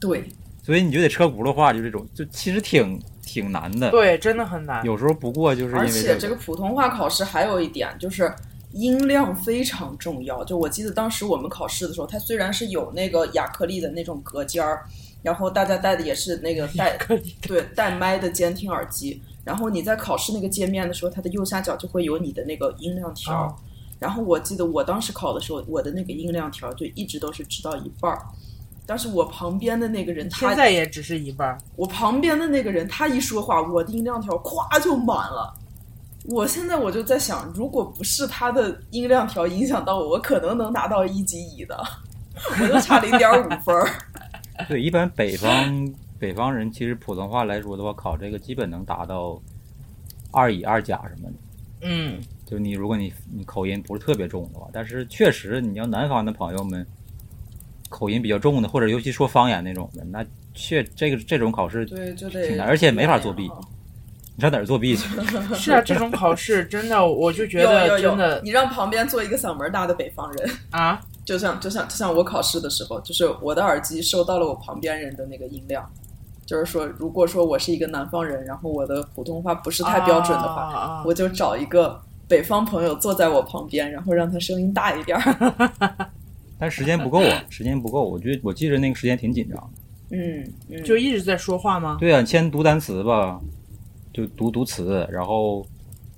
对。所以你就得车轱辘话，就这种，就其实挺挺难的。对，真的很难。有时候不过就是因为。而且这个普通话考试还有一点就是音量非常重要。就我记得当时我们考试的时候，它虽然是有那个亚克力的那种隔间儿，然后大家戴的也是那个带对带麦的监听耳机，然后你在考试那个界面的时候，它的右下角就会有你的那个音量条。然后我记得我当时考的时候，我的那个音量条就一直都是直到一半儿。但是我旁边的那个人，他现在也只是一半。我旁边的那个人，他一说话，我的音量条咵就满了。我现在我就在想，如果不是他的音量条影响到我，我可能能拿到一级乙的，我就差零点五分。对，一般北方北方人其实普通话来说的话，考这个基本能达到二乙、二甲什么的。嗯，就你如果你你口音不是特别重的话，但是确实你要南方的朋友们。口音比较重的，或者尤其说方言那种的，那确这个这种考试对就得挺难，而且没法作弊。你上哪儿作弊去？是啊，这种考试真的，我就觉得真的。你让旁边坐一个嗓门大的北方人啊，就像就像就像我考试的时候，就是我的耳机收到了我旁边人的那个音量，就是说，如果说我是一个南方人，然后我的普通话不是太标准的话，我就找一个北方朋友坐在我旁边，然后让他声音大一点。但时间不够啊，时间不够。我觉得我记着那个时间挺紧张的。嗯，就一直在说话吗？对啊，先读单词吧，就读读词，然后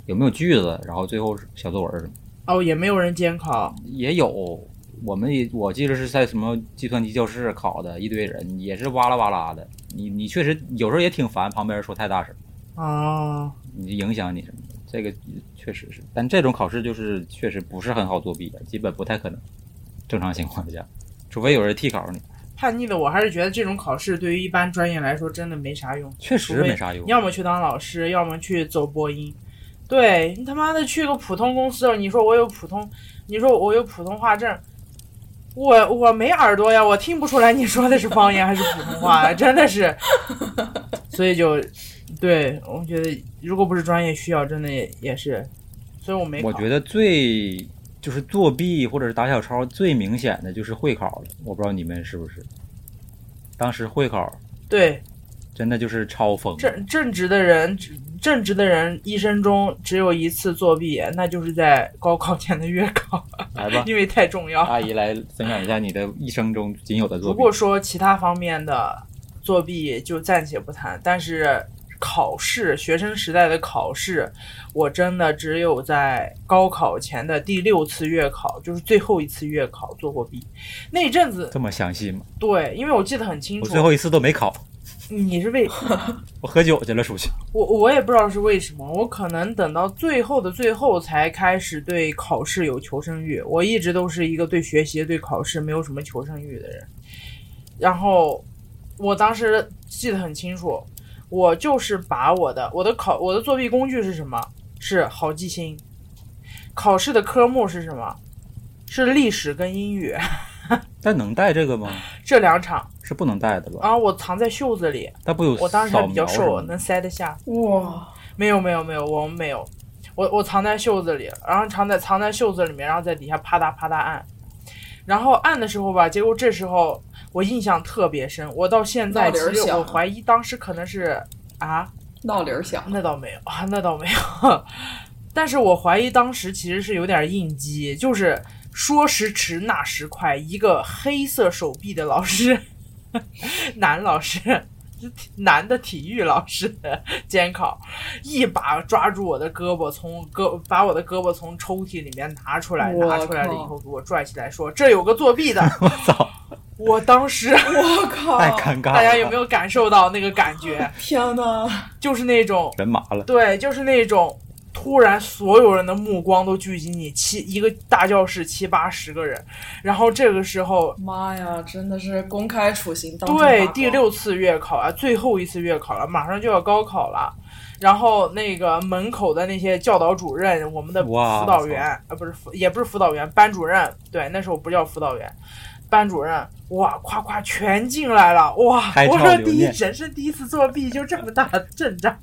有没有句子，然后最后小作文什么。哦，也没有人监考。也有，我们也我记得是在什么计算机教室考的，一堆人也是哇啦哇啦的。你你确实有时候也挺烦，旁边人说太大声。啊。你影响你什么的，这个确实是。但这种考试就是确实不是很好作弊的，基本不太可能。正常情况下，除非有人替考你。叛逆的我还是觉得这种考试对于一般专业来说真的没啥用。确实没啥用。要么去当老师，要么去走播音。对你他妈的去个普通公司，你说我有普通，你说我有普通话证，我我没耳朵呀，我听不出来你说的是方言还是普通话，真的是。所以就，对我觉得如果不是专业需要，真的也也是。所以我没。我觉得最。就是作弊或者是打小抄最明显的就是会考了，我不知道你们是不是。当时会考，对，真的就是超疯。正正直的人，正直的人一生中只有一次作弊，那就是在高考前的月考。来吧，因为太重要。阿姨来分享一下你的一生中仅有的作弊。如果说其他方面的作弊就暂且不谈，但是。考试，学生时代的考试，我真的只有在高考前的第六次月考，就是最后一次月考做过弊。那阵子这么详细吗？对，因为我记得很清楚。我最后一次都没考。你是为？我喝酒去了，出去。我我也不知道是为什么，我可能等到最后的最后才开始对考试有求生欲。我一直都是一个对学习、对考试没有什么求生欲的人。然后我当时记得很清楚。我就是把我的我的考我的作弊工具是什么？是好记星。考试的科目是什么？是历史跟英语。但能带这个吗？这两场是不能带的吧？啊，我藏在袖子里。它不有？我当时还比较瘦，能塞得下。哇，没有没有没有，我们没有。我我藏在袖子里，然后藏在藏在袖子里面，然后在底下啪嗒啪嗒按。然后按的时候吧，结果这时候。我印象特别深，我到现在其实我怀疑当时可能是啊，闹铃儿响，那倒没有啊，那倒没有。但是我怀疑当时其实是有点应激，就是说时迟那时快，一个黑色手臂的老师，男老师，男的体育老师监考，一把抓住我的胳膊，从胳把我的胳膊从抽屉里面拿出来，拿出来了以后给我拽起来说：“这有个作弊的。我操，”我当时 我靠！太尴尬了。大家有没有感受到那个感觉？天哪！就是那种人麻了？对，就是那种突然所有人的目光都聚集你七一个大教室七八十个人，然后这个时候。妈呀，真的是公开处刑，当对，第六次月考啊，最后一次月考了，马上就要高考了。然后那个门口的那些教导主任，我们的辅导员啊，不是辅，也不是辅导员，班主任，对，那时候不叫辅导员，班主任，哇，夸夸全进来了，哇！我说第一人生第一次作弊就这么大的阵仗，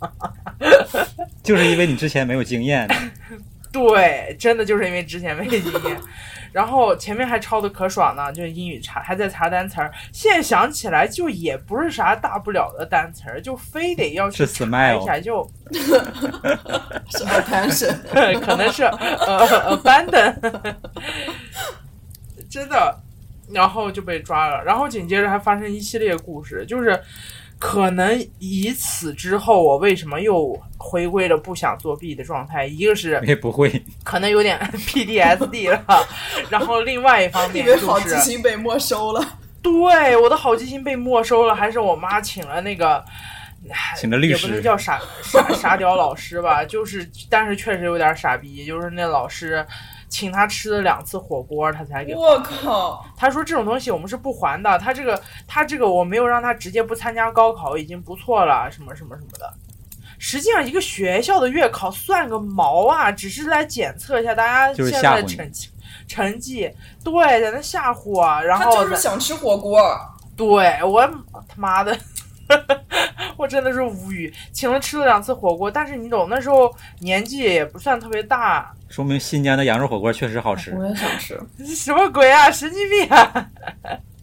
就是因为你之前没有经验，对，真的就是因为之前没经验，然后前面还抄的可爽呢，就是英语查还在查单词儿。现在想起来，就也不是啥大不了的单词儿，就非得要去是查一下，就是 attention，可能是呃 abandon，真的，然后就被抓了，然后紧接着还发生一系列故事，就是可能以此之后，我为什么又回归了不想作弊的状态？一个是也不会。可能有点 P D S D 了，然后另外一方面就因为好记是，性被没收了。对我的好记性被没收了，还是我妈请了那个。请了律也不能，叫傻傻 傻屌老师吧，就是，但是确实有点傻逼，就是那老师请他吃了两次火锅，他才给我靠！他说这种东西我们是不还的，他这个他这个我没有让他直接不参加高考已经不错了，什么什么什么的。实际上，一个学校的月考算个毛啊，只是来检测一下大家现在的成绩成绩，对，在那吓唬啊，然后他就是想吃火锅。对我他妈的，我真的是无语，请了吃了两次火锅，但是你懂那时候年纪也不算特别大，说明新疆的羊肉火锅确实好吃。我也想吃。什么鬼啊，神经病啊！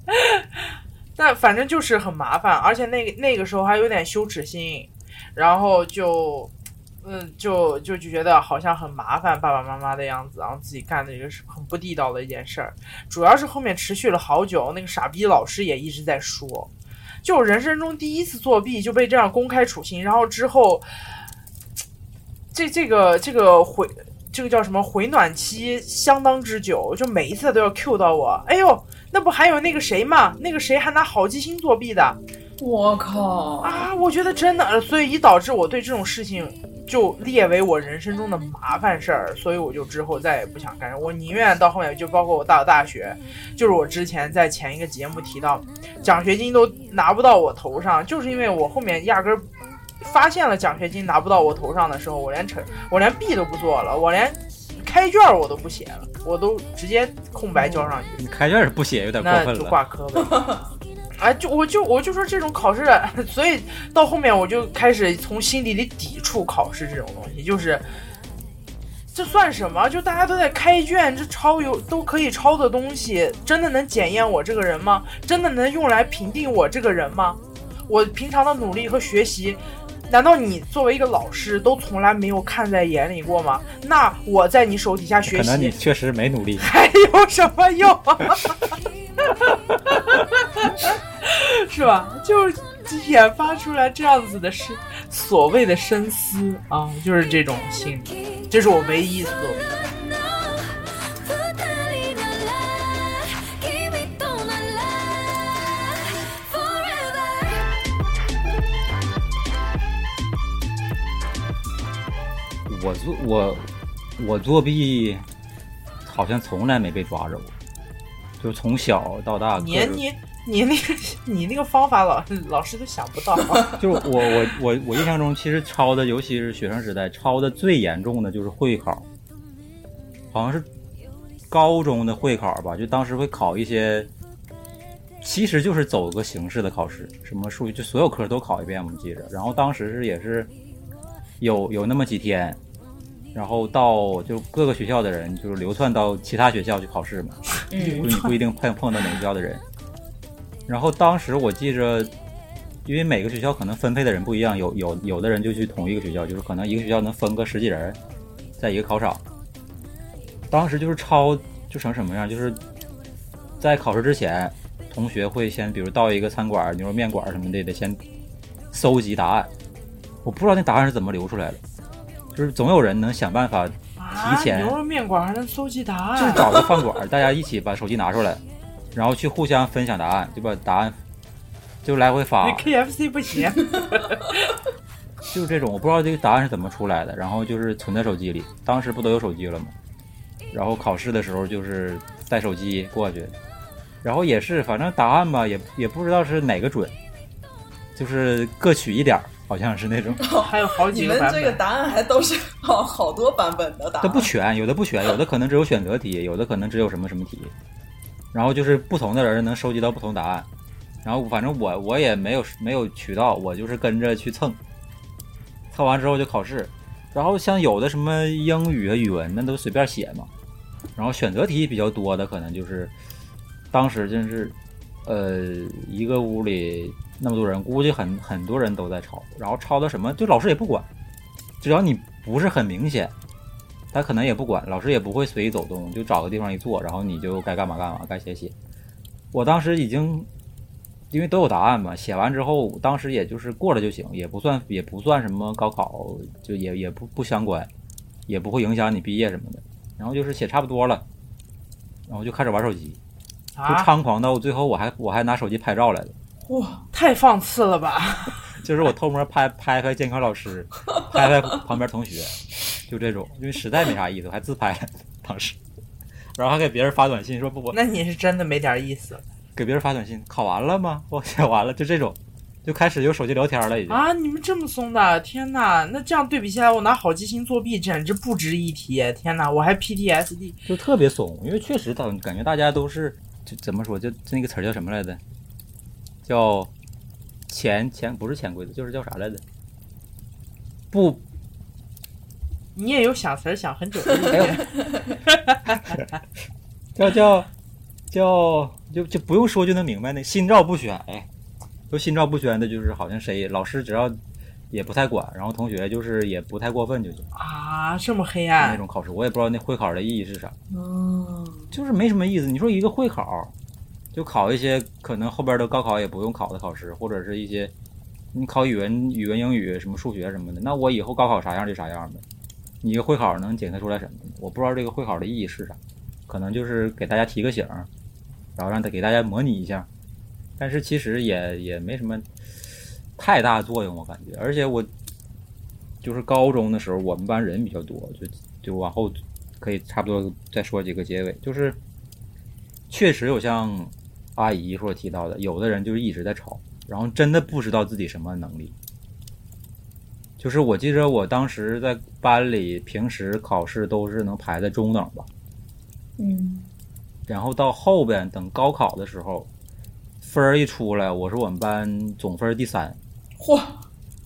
但反正就是很麻烦，而且那个那个时候还有点羞耻心，然后就，嗯，就就就觉得好像很麻烦爸爸妈妈的样子，然后自己干的一个是很不地道的一件事儿。主要是后面持续了好久，那个傻逼老师也一直在说，就人生中第一次作弊就被这样公开处刑，然后之后，这这个这个回这个叫什么回暖期相当之久，就每一次都要 Q 到我。哎呦，那不还有那个谁嘛？那个谁还拿好记星作弊的我靠！啊！我觉得真的，呃所以以导致我对这种事情就列为我人生中的麻烦事儿，所以我就之后再也不想干。我宁愿到后面，就包括我到大学，就是我之前在前一个节目提到，奖学金都拿不到我头上，就是因为我后面压根儿发现了奖学金拿不到我头上的时候，我连成我连 B 都不做了，我连开卷儿我都不写了，我都直接空白交上去。你开卷是不写有点过那就分了。挂科呗。哎，就我就我就说这种考试，所以到后面我就开始从心底里抵触考试这种东西，就是这算什么？就大家都在开卷，这抄有都可以抄的东西，真的能检验我这个人吗？真的能用来评定我这个人吗？我平常的努力和学习，难道你作为一个老师都从来没有看在眼里过吗？那我在你手底下学习可能你确实没努力。还有什么用？是吧？就研发出来这样子的是所谓的深思啊，就是这种心理，这是我唯一一次作弊。二人なら君となら forever 我作我我作弊，好像从来没被抓着过，就从小到大各种。 你那个 你那个方法老老师都想不到。就是我我我我印象中，其实抄的，尤其是学生时代，抄的最严重的就是会考，好像是高中的会考吧，就当时会考一些，其实就是走个形式的考试，什么数学就所有科都考一遍，我们记着。然后当时是也是有有那么几天，然后到就各个学校的人就是流窜到其他学校去考试嘛，嗯就你不一定碰碰到哪个学校的人。然后当时我记着因为每个学校可能分配的人不一样，有有有的人就去同一个学校，就是可能一个学校能分个十几人，在一个考场。当时就是抄就成什么样，就是在考试之前，同学会先比如到一个餐馆、牛肉面馆什么的，得先搜集答案。我不知道那答案是怎么流出来的，就是总有人能想办法啊提前牛肉面馆还能搜集答案？就是找个饭馆，大家一起把手机拿出来，然后去互相分享答案，就把答案就来回发那，KFC 不行。就是这种，我不知道这个答案是怎么出来的，然后就是存在手机里。当时不都有手机了吗？然后考试的时候就是带手机过去，然后也是，反正答案吧，也也不知道是哪个准，就是各取一点儿，好像是那种，还有好几你个版本。们这个答案还都是好好多版本的答它案，不全，有的不全，有的可能只有选择题，有的可能只有什么什么题，然后就是不同的人能收集到不同答案，然后反正我我也没有没有渠道，我就是跟着去蹭，蹭完之后就考试，然后像有的什么英语啊、语文那都随便写嘛，然后选择题比较多的可能就是当时真是，呃，一个屋里那么多人，估计很很多人都在抄，然后抄的什么，就老师也不管，只要你不是很明显。他可能也不管，老师也不会随意走动，就找个地方一坐，然后你就该干嘛干嘛，该写写。我当时已经，因为都有答案嘛，写完之后，当时也就是过了就行，也不算也不算什么高考，就也也不不相关，也不会影响你毕业什么的。然后就是写差不多了，然后就开始玩手机，就啊，猖狂到最后我还我还拿手机拍照来了，哇，太放肆了吧！就是我偷摸拍拍拍监考老师，拍拍旁边同学，就这种，因为实在没啥意思，我还自拍了当时，然后还给别人发短信说不我那你是真的没点意思给别人发短信，考完了吗？我写完了，就这种，就开始用手机聊天了，已经。啊！你们这么松的，天哪！那这样对比下来，我拿好记星作弊简直不值一提！天哪，我还 PTSD。就特别怂，因为确实大感觉大家都是就怎么说，就那个词儿叫什么来着？叫潜潜不是潜规则，就是叫啥来着？不，你也有想词儿想很久的一哎呦天，叫叫叫就就不用说就能明白那心照不宣，哎，就心照不宣的，就是好像谁老师只要也不太管，然后同学就是也不太过分就行。啊，这么黑暗那，种考试，我也不知道那会考的意义是啥。嗯，就是没什么意思。你说一个会考，就考一些可能后边的高考也不用考的考试，或者是一些你考语文、语文、英语、什么数学什么的，那我以后高考啥样就啥样呗。你一个会考能检测出来什么？我不知道这个会考的意义是啥，可能就是给大家提个醒，然后让他给大家模拟一下。但是其实也也没什么太大作用，我感觉。而且我就是高中的时候，我们班人比较多，就就往后可以差不多再说几个结尾，就是确实有像阿姨说提到的，有的人就是一直在抄，然后真的不知道自己什么能力。就是我记着我当时在班里，平时考试都是能排在中等吧，嗯，然后到后边等高考的时候，分儿一出来，我是我们班总分第三，嚯，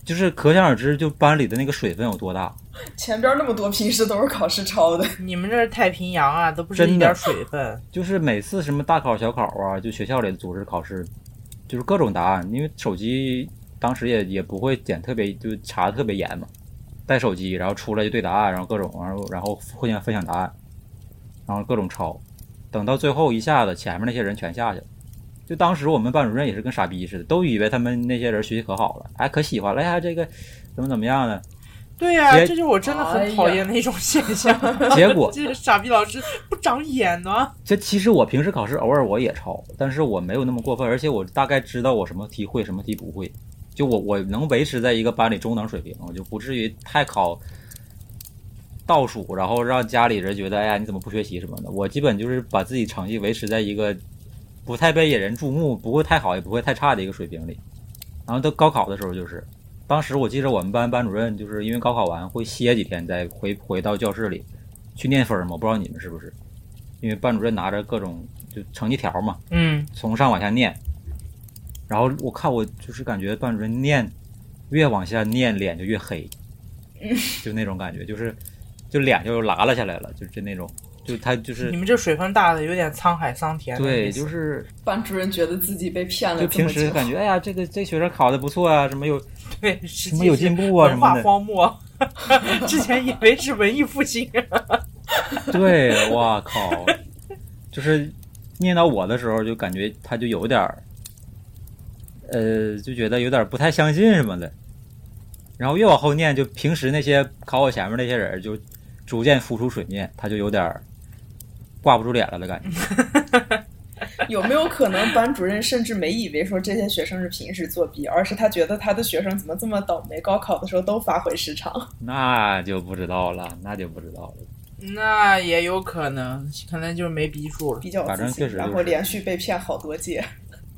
就是可想而知，就班里的那个水分有多大。前边那么多平时都是考试抄的，你们这是太平洋啊，都不是真一点水分。就是每次什么大考小考啊，就学校里组织考试，就是各种答案，因为手机当时也也不会检特别，就查的特别严嘛，带手机，然后出来就对答案，然后各种，然后然后互相分享答案，然后各种抄，等到最后一下子前面那些人全下去了。就当时我们班主任也是跟傻逼似的，都以为他们那些人学习可好了，哎，可喜欢了呀，这个怎么怎么样呢，对呀、结这就是我真的很讨厌的一种现象。结果这个傻逼老师不长眼呢。这其实我平时考试偶尔我也抄，但是我没有那么过分，而且我大概知道我什么题会，什么题不会。就我我能维持在一个班里中等水平，我就不至于太考倒数，然后让家里人觉得哎呀你怎么不学习什么的。我基本就是把自己成绩维持在一个不太被引人注目，不会太好也不会太差的一个水平里。然后到高考的时候就是，当时我记得我们班班主任就是因为高考完会歇几天，再回回到教室里去念分嘛。我不知道你们是不是，因为班主任拿着各种就成绩条嘛，嗯，从上往下念。然后我看我就是感觉班主任念，越往下念脸就越黑，就那种感觉，就是就脸就拉了下来了，就是那种。就他就是你们这水分大的有点沧海桑田对，就是班主任觉得自己被骗了就平时感觉哎呀，这个这学生考的不错啊，什么有 对，什么有进步啊文化什么的荒漠。之前以为是文艺复兴，对，我靠，就是念到我的时候，就感觉他就有点儿，呃，就觉得有点不太相信什么的。然后越往后念，就平时那些考我前面那些人，就逐渐浮出水面，他就有点挂不住脸了的感觉。有没有可能班主任甚至没以为说这些学生是平时作弊，而是他觉得他的学生怎么这么倒霉，高考的时候都发挥失常？那就不知道了，那就不知道了。那也有可能，可能就是没逼数了。比较反正自信，确实就是然后连续被骗好多届。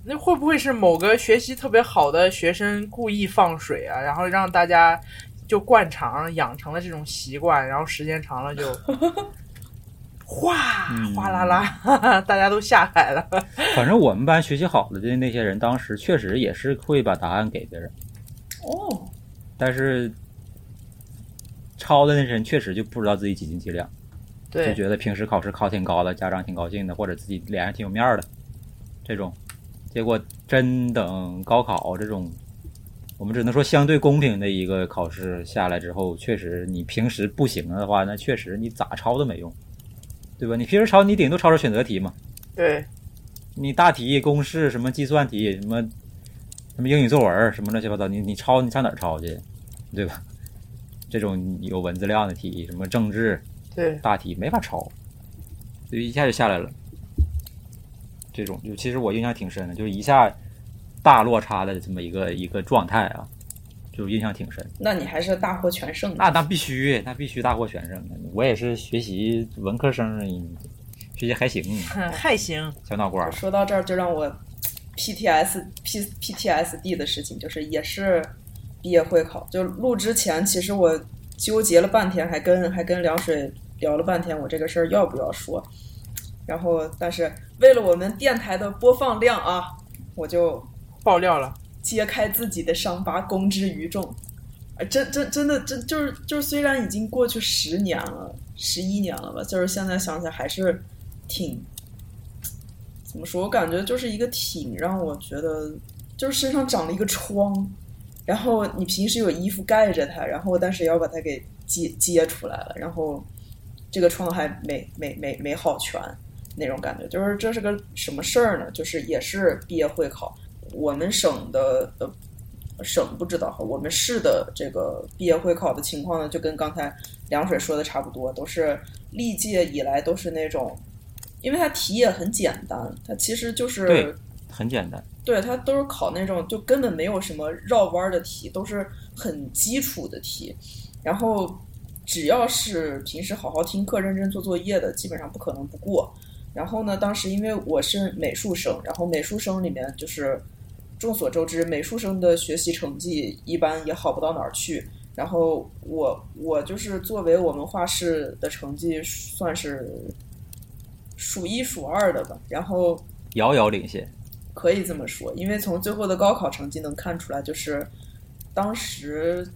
那会不会是某个学习特别好的学生故意放水啊，然后让大家就惯常养成了这种习惯，然后时间长了就 哗嗯哗啦啦，大家都下海了。反正我们班学习好的那些人，当时确实也是会把答案给别人，哦，但是抄的那些人确实就不知道自己几斤几两。就，觉得平时考试考挺高的，家长挺高兴的，或者自己脸上挺有面儿的，这种，结果真等高考这种，我们只能说相对公平的一个考试下来之后，确实你平时不行的话，那确实你咋抄都没用，对吧？你平时抄你顶多抄抄选择题嘛，对，你大题、公式、什么计算题、什么什么英语作文什么乱七八糟，你你抄你上哪儿抄去，对吧？这种有文字量的题，什么政治，对，大题没法抄，就一下就下来了。这种就其实我印象挺深的，就是一下大落差的这么一个一个状态啊，就印象挺深。那你还是大获全胜的。那那必须，那必须大获全胜的。我也是学习文科生，学习还行，还行。小脑瓜儿。说到这儿，就让我 PTS P PTSD 的事情，就是也是毕业会考，就录之前，其实我纠结了半天，还跟还跟凉水聊了半天，我这个事儿要不要说。然后，但是为了我们电台的播放量啊，我就爆料了，揭开自己的伤疤，公之于众。啊，真真真的真就是就是，虽然已经过去十年了，十一年了吧，就是现在想起来还是挺怎么说？我感觉就是一个挺让我觉得，就是身上长了一个疮，然后你平时有衣服盖着它，然后但是也要把它给揭揭出来了，然后这个疮还没没没没好全那种感觉。就是这是个什么事儿呢？就是也是毕业会考，我们省的呃。省不知道哈，我们市的这个毕业会考的情况呢，就跟刚才凉水说的差不多，都是历届以来都是那种，因为它题也很简单，它其实就是很简单，对，它都是考那种就根本没有什么绕弯儿的题，都是很基础的题。然后只要是平时好好听课、认真做作业的，基本上不可能不过。然后呢，当时因为我是美术生，然后美术生里面就是众所周知，美术生的学习成绩一般也好不到哪儿去。然后我我就是作为我们画室的成绩算是数一数二的吧。然后遥遥领先。可以这么说，因为从最后的高考成绩能看出来，就是当时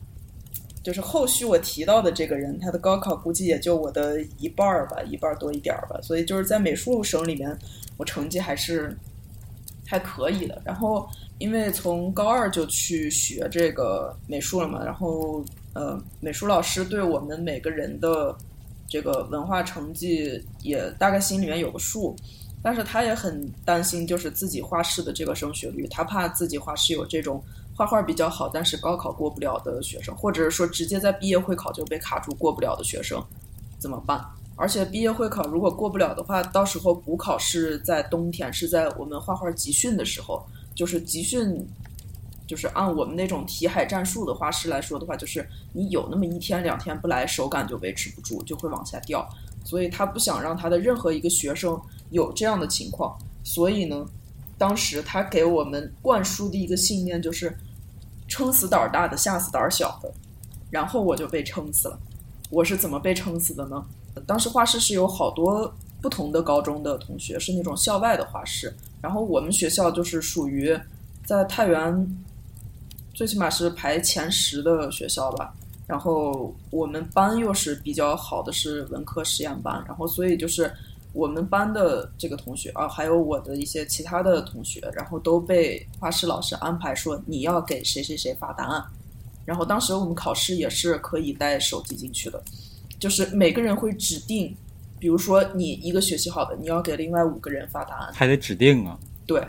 就是后续我提到的这个人，他的高考估计也就我的一半儿吧，一半儿多一点儿吧。所以就是在美术生里面，我成绩还是还可以的。然后因为从高二就去学这个美术了嘛，然后呃，美术老师对我们每个人的这个文化成绩也大概心里面有个数。但是他也很担心，就是自己画室的这个升学率，他怕自己画室有这种画画比较好，但是高考过不了的学生，或者是说直接在毕业会考就被卡住过不了的学生，怎么办？而且毕业会考如果过不了的话，到时候补考是在冬天，是在我们画画集训的时候，就是集训，就是按我们那种题海战术的画师来说的话，就是你有那么一天两天不来，手感就维持不住，就会往下掉。所以他不想让他的任何一个学生有这样的情况，所以呢，当时他给我们灌输的一个信念就是“撑死胆儿大的，吓死胆儿小的”，然后我就被撑死了。我是怎么被撑死的呢？当时画室是有好多不同的高中的同学，是那种校外的画室，然后我们学校就是属于在太原，最起码是排前十的学校吧。然后我们班又是比较好的是文科实验班，然后所以就是我们班的这个同学啊，还有我的一些其他的同学，然后都被画室老师安排说你要给谁谁谁发答案。然后当时我们考试也是可以带手机进去的，就是每个人会指定，比如说你一个学习好的，你要给另外五个人发答案。还得指定啊。对，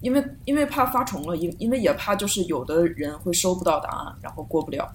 因为因为怕发重了，因因为也怕就是有的人会收不到答案，然后过不了，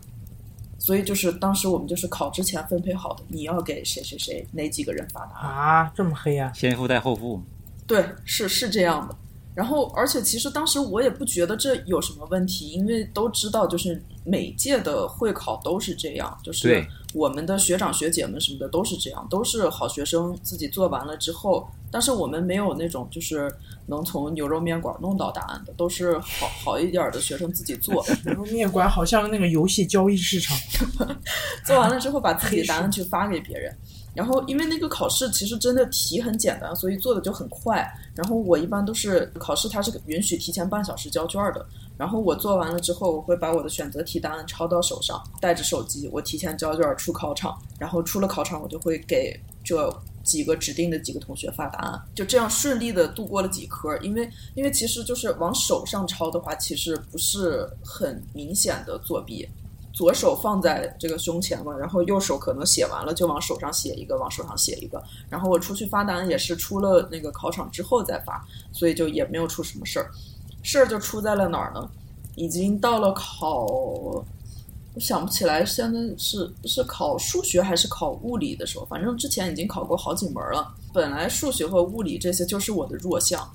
所以就是当时我们就是考之前分配好的，你要给谁谁谁哪几个人发答案。啊，这么黑呀、先付带后付嘛。对，是是这样的。然后，而且其实当时我也不觉得这有什么问题，因为都知道，就是每届的会考都是这样，就是我们的学长学姐们什么的都是这样，都是好学生自己做完了之后，但是我们没有那种就是能从牛肉面馆弄到答案的，都是好好一点的学生自己做，牛肉面馆好像那个游戏交易市场，做完了之后把自己的答案去发给别人。然后因为那个考试其实真的题很简单，所以做的就很快。然后我一般都是考试，它是允许提前半小时交卷的。然后我做完了之后，我会把我的选择题答案抄到手上，带着手机，我提前交卷出考场。然后出了考场，我就会给这几个指定的几个同学发答案，就这样顺利的度过了几科。因为因为其实就是往手上抄的话，其实不是很明显的作弊。左手放在这个胸前嘛，然后右手可能写完了就往手上写一个，往手上写一个。然后我出去发答案也是出了那个考场之后再发，所以就也没有出什么事儿。事儿就出在了哪儿呢？已经到了考，我想不起来现在是是考数学还是考物理的时候，反正之前已经考过好几门了。本来数学和物理这些就是我的弱项，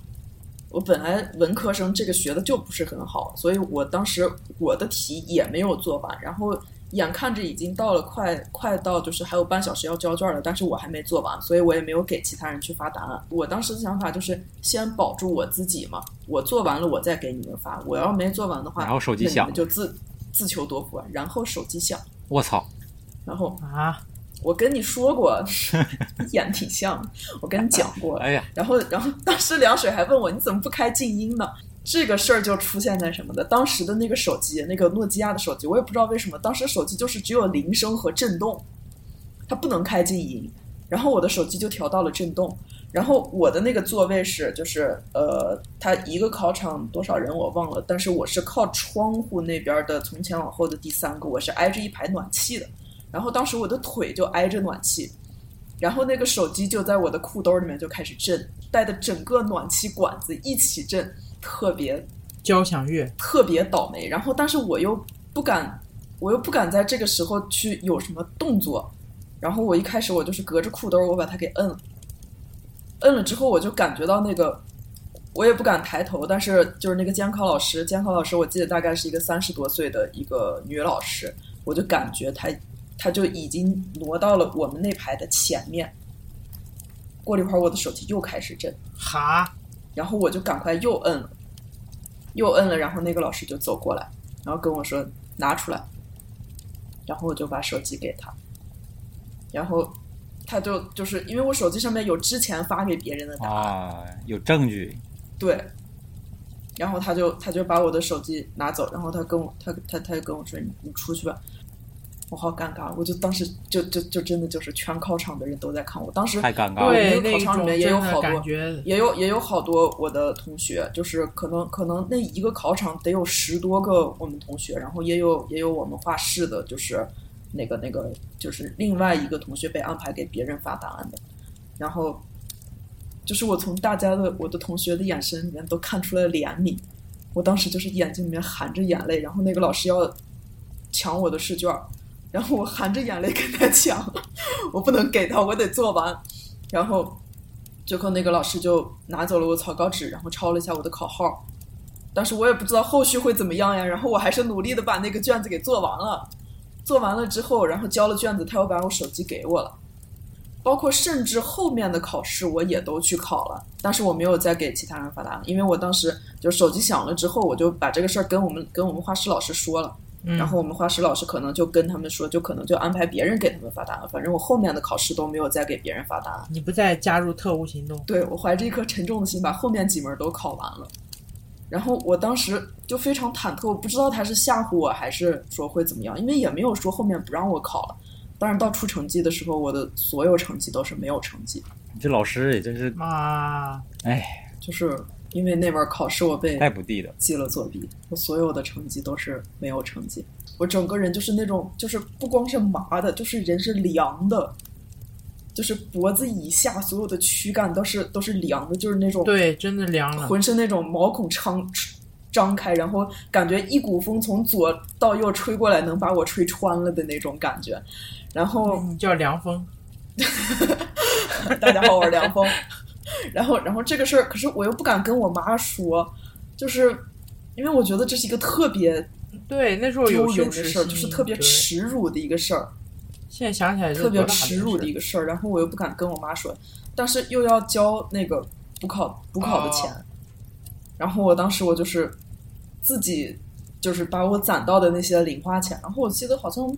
我本来文科生这个学的就不是很好，所以我当时我的题也没有做完，然后眼看着已经到了快快到就是还有半小时要交卷了，但是我还没做完，所以我也没有给其他人去发答案。我当时的想法就是先保住我自己嘛，我做完了我再给你们发，我要没做完的话，然后手机响们就自自求多福啊。然后手机响，我操！然后啊，我跟你说过，你演挺像，我跟你讲过，哎呀，然后，然后当时凉水还问我你怎么不开静音呢？这个事儿就出现在什么的？当时的那个手机，那个诺基亚的手机，我也不知道为什么，当时手机就是只有铃声和震动，它不能开静音。然后我的手机就调到了震动。然后我的那个座位是就是呃，它一个考场多少人我忘了，但是我是靠窗户那边的从前往后的第三个，我是挨着一排暖气的。然后当时我的腿就挨着暖气，然后那个手机就在我的裤兜里面就开始震，带的整个暖气管子一起震，特别交响乐，特别倒霉。然后但是我又不敢，我又不敢在这个时候去有什么动作。然后我一开始我就是隔着裤兜，我把它给摁了，摁了之后我就感觉到那个，我也不敢抬头，但是就是那个监考老师，监考老师我记得大概是一个三十多岁的一个女老师，我就感觉她她就已经挪到了我们那排的前面。过了一会儿，我的手机又开始震，哈，然后我就赶快又摁了，又摁了，然后那个老师就走过来，然后跟我说拿出来，然后我就把手机给他，然后他就就是因为我手机上面有之前发给别人的答案，啊，有证据，对，然后他就他就把我的手机拿走，然后他跟我他他他就跟我说你你出去吧。我好尴尬，我就当时就就就真的就是全考场的人都在看我，当时太尴尬了。对，那个考场里面也有好多，也有也有好多我的同学，就是可能可能那一个考场得有十多个我们同学，然后也有也有我们画室的，就是那个那个就是另外一个同学被安排给别人发答案的，然后就是我从大家的我的同学的眼神里面都看出了怜悯，我当时就是眼睛里面含着眼泪，然后那个老师要抢我的试卷。然后我含着眼泪跟他抢，我不能给他，我得做完。然后最后那个老师就拿走了我草稿纸，然后抄了一下我的考号。但是我也不知道后续会怎么样呀。然后我还是努力的把那个卷子给做完了。做完了之后，然后交了卷子，他又把我手机给我了。包括甚至后面的考试我也都去考了，但是我没有再给其他人发答案，因为我当时就手机响了之后，我就把这个事儿跟我们跟我们画室老师说了。然后我们画室老师可能就跟他们说，就可能就安排别人给他们发答案。反正我后面的考试都没有再给别人发答案。你不再加入特务行动，对我怀着一颗沉重的心，把后面几门都考完了。然后我当时就非常忐忑，我不知道他是吓唬我还是说会怎么样，因为也没有说后面不让我考了。但是到出成绩的时候，我的所有成绩都是没有成绩。这老师也真是，妈，哎，就是因为那门考试我被太不地道。记了作弊，我所有的成绩都是没有成绩。我整个人就是那种，就是不光是麻的，就是人是凉的，就是脖子以下所有的躯干都是都是凉的，就是那种对，真的凉了。浑身那种毛孔张张开，然后感觉一股风从左到右吹过来，能把我吹穿了的那种感觉。然后你叫凉风，大家好，我是凉风。然后，然后这个事儿，可是我又不敢跟我妈说，就是因为我觉得这是一个特别对那时候丢有人的事儿，就是特别耻辱的一个事儿，现在想起来特别耻辱的一个事儿。然后我又不敢跟我妈说，但是又要交那个补考补考的钱。然后我当时我就是自己就是把我攒到的那些零花钱，然后我记得好像。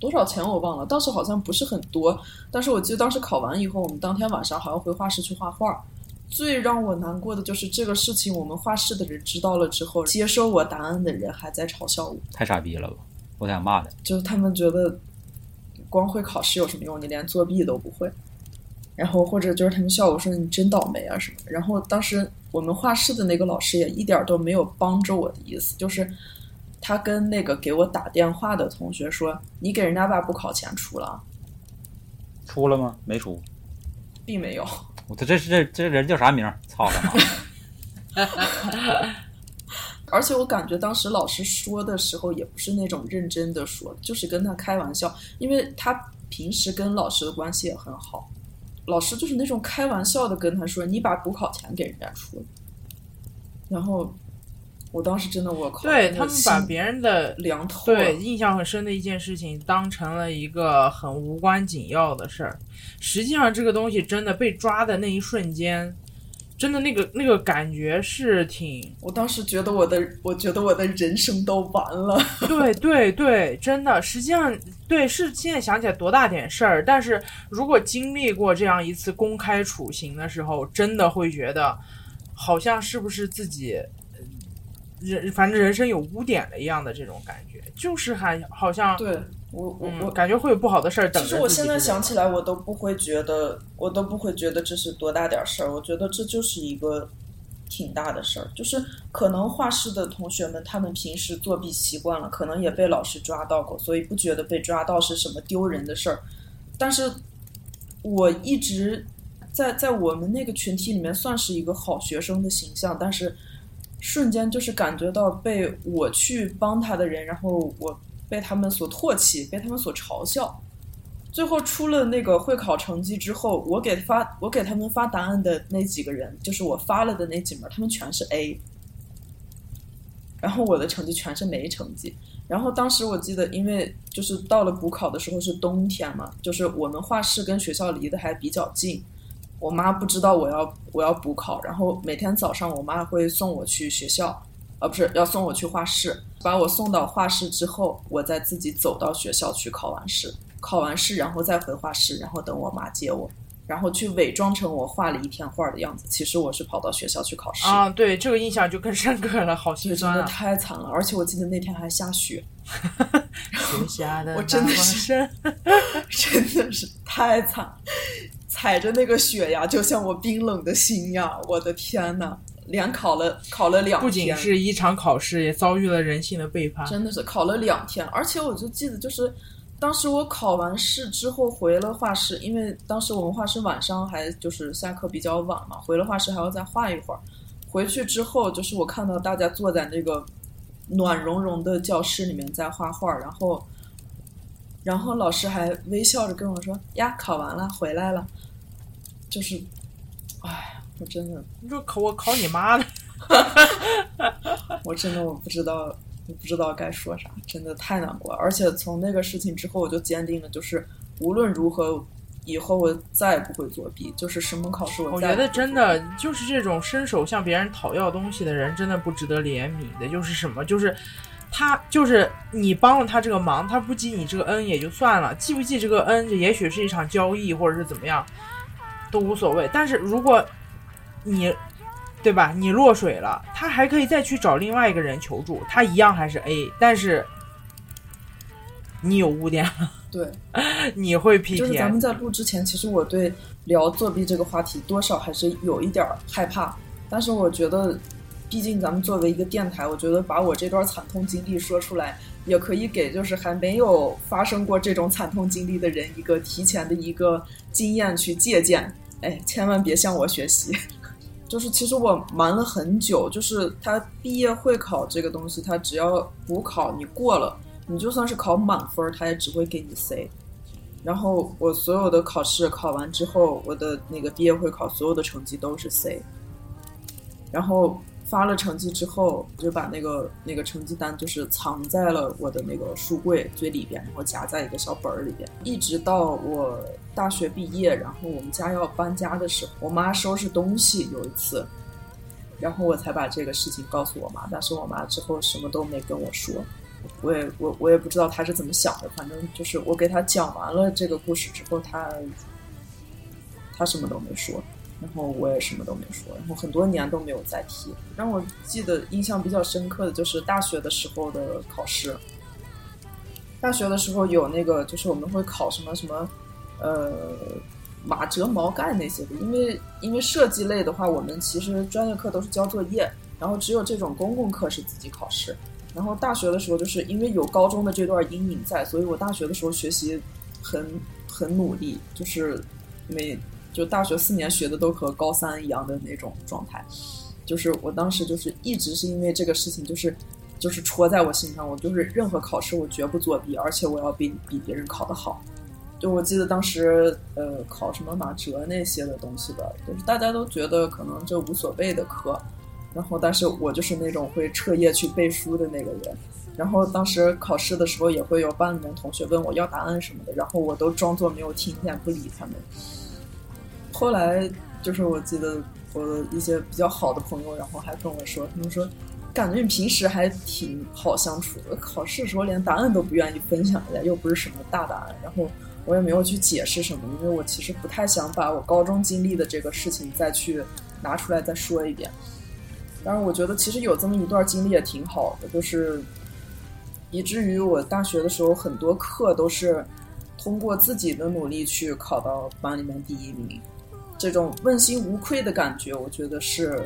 多少钱我忘了，当时好像不是很多，但是我记得当时考完以后，我们当天晚上好像回画室去画画。最让我难过的就是这个事情，我们画室的人知道了之后，接收我答案的人还在嘲笑我，太傻逼了吧！我想骂他，就是他们觉得光会考试有什么用？你连作弊都不会。然后或者就是他们笑我说你真倒霉啊什么。然后当时我们画室的那个老师也一点都没有帮着我的意思，就是。他跟那个给我打电话的同学说：“你给人家把补考钱出了，出了吗？没出，并没有。我这这这这人叫啥名？操他妈！而且我感觉当时老师说的时候也不是那种认真的说，就是跟他开玩笑，因为他平时跟老师的关系也很好，老师就是那种开玩笑的跟他说：‘你把补考钱给人家出了。’然后。”我当时真的我靠，对他们把别人的凉透，对印象很深的一件事情当成了一个很无关紧要的事儿。实际上，这个东西真的被抓的那一瞬间，真的那个那个感觉是挺 我当时觉得我的，我觉得我的人生都完了。对 对 对，真的，实际上对是现在想起来多大点事儿，但是如果经历过这样一次公开处刑的时候，真的会觉得好像是不是自己。人反正人生有污点了一样的这种感觉，就是还好像对我我我感觉会有不好的事儿等着。其实我现在想起来，我都不会觉得，我都不会觉得这是多大点事儿。我觉得这就是一个挺大的事儿。就是可能画室的同学们，他们平时作弊习惯了，可能也被老师抓到过，所以不觉得被抓到是什么丢人的事儿。但是我一直在在我们那个群体里面算是一个好学生的形象，但是。瞬间就是感觉到被我去帮他的人，然后我被他们所唾弃，被他们所嘲笑。最后出了那个会考成绩之后，我给发我给他们发答案的那几个人，就是我发了的那几门，他们全是 A。然后我的成绩全是没成绩。然后当时我记得，因为就是到了补考的时候是冬天嘛，就是我们画室跟学校离得还比较近。我妈不知道我要我要补考，然后每天早上我妈会送我去学校，呃，不是要送我去画室，把我送到画室之后，我再自己走到学校去考完试，考完试然后再回画室，然后等我妈接我，然后去伪装成我画了一天画的样子，其实我是跑到学校去考试。啊，对，这个印象就更深刻了，好心酸啊！真的太惨了，而且我记得那天还下雪，下的 我真的是，真的是太惨。踩着那个雪呀，就像我冰冷的心呀！我的天呐，连考了考了两天，不仅是一场考试，也遭遇了人性的背叛。真的是考了两天，而且我就记得，就是当时我考完试之后回了画室，因为当时我们画室晚上还就是下课比较晚嘛，回了画室还要再画一会儿。回去之后，就是我看到大家坐在那个暖融融的教室里面在画画，然后，然后老师还微笑着跟我说：“呀，考完了，回来了。”就是，哎，我真的，你说考我考你妈的，我真的我不知道，我不知道该说啥，真的太难过。而且从那个事情之后，我就坚定了，就是无论如何，以后我再也不会作弊。就是什么考试，我我觉得真的就是这种伸手向别人讨要东西的人，真的不值得怜悯的。就是什么，就是他就是你帮了他这个忙，他不记你这个恩也就算了，记不记这个恩，这也许是一场交易，或者是怎么样。都无所谓，但是如果你对吧？你落水了，他还可以再去找另外一个人求助，他一样还是 A，但是你有污点了，对，你会 P 就是咱们在录之前，其实我对聊作弊这个话题多少还是有一点儿害怕，但是我觉得，毕竟咱们作为一个电台，我觉得把我这段惨痛经历说出来，也可以给就是还没有发生过这种惨痛经历的人一个提前的一个经验去借鉴。哎，千万别向我学习。就是其实我瞒了很久，就是他毕业会考这个东西，他只要补考你过了，你就算是考满分，他也只会给你 C。然后我所有的考试考完之后，我的那个毕业会考所有的成绩都是 C。然后发了成绩之后，我就把那个那个成绩单就是藏在了我的那个书柜最里边，然后夹在一个小本儿里边，一直到我大学毕业，然后我们家要搬家的时候，我妈收拾东西有一次，然后我才把这个事情告诉我妈，但是我妈之后什么都没跟我说。我也我我也不知道她是怎么想的，反正就是我给她讲完了这个故事之后，她她什么都没说，然后我也什么都没说，然后很多年都没有再提。让我记得印象比较深刻的就是大学的时候的考试。大学的时候有那个，就是我们会考什么什么，呃，马哲毛概那些的。因为因为设计类的话，我们其实专业课都是交作业，然后只有这种公共课是自己考试。然后大学的时候，就是因为有高中的这段阴影在，所以我大学的时候学习很很努力，就是每就大学四年学的都和高三一样的那种状态。就是我当时就是一直是因为这个事情，就是就是戳在我心上，我就是任何考试我绝不作弊，而且我要比比别人考得好。就我记得当时呃考什么马哲那些的东西的，就是大家都觉得可能这无所谓的课。然后，但是我就是那种会彻夜去背书的那个人。然后当时考试的时候，也会有班里面同学问我要答案什么的，然后我都装作没有听见，不理他们。后来就是我记得我的一些比较好的朋友，然后还跟我说，他们说感觉你平时还挺好相处的，考试的时候连答案都不愿意分享一下，又不是什么大答案。然后我也没有去解释什么，因为我其实不太想把我高中经历的这个事情再去拿出来再说一遍。但是，我觉得其实有这么一段经历也挺好的，就是以至于我大学的时候很多课都是通过自己的努力去考到班里面第一名，这种问心无愧的感觉，我觉得是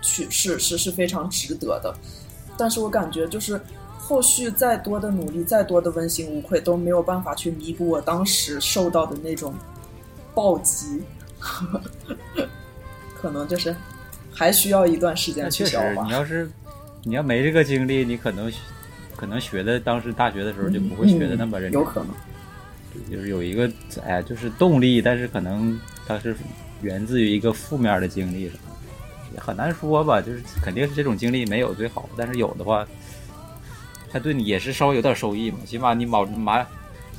去是是是非常值得的。但是我感觉就是后续再多的努力，再多的问心无愧，都没有办法去弥补我当时受到的那种暴击，可能就是。还需要一段时间去消化你。要是你要没这个经历，你可能可能学的当时大学的时候就不会学的那么认真。有可能，就是有一个哎，就是动力，但是可能它是源自于一个负面的经历的，也很难说吧。就是肯定是这种经历没有最好，但是有的话，它对你也是稍微有点收益嘛。起码你毛马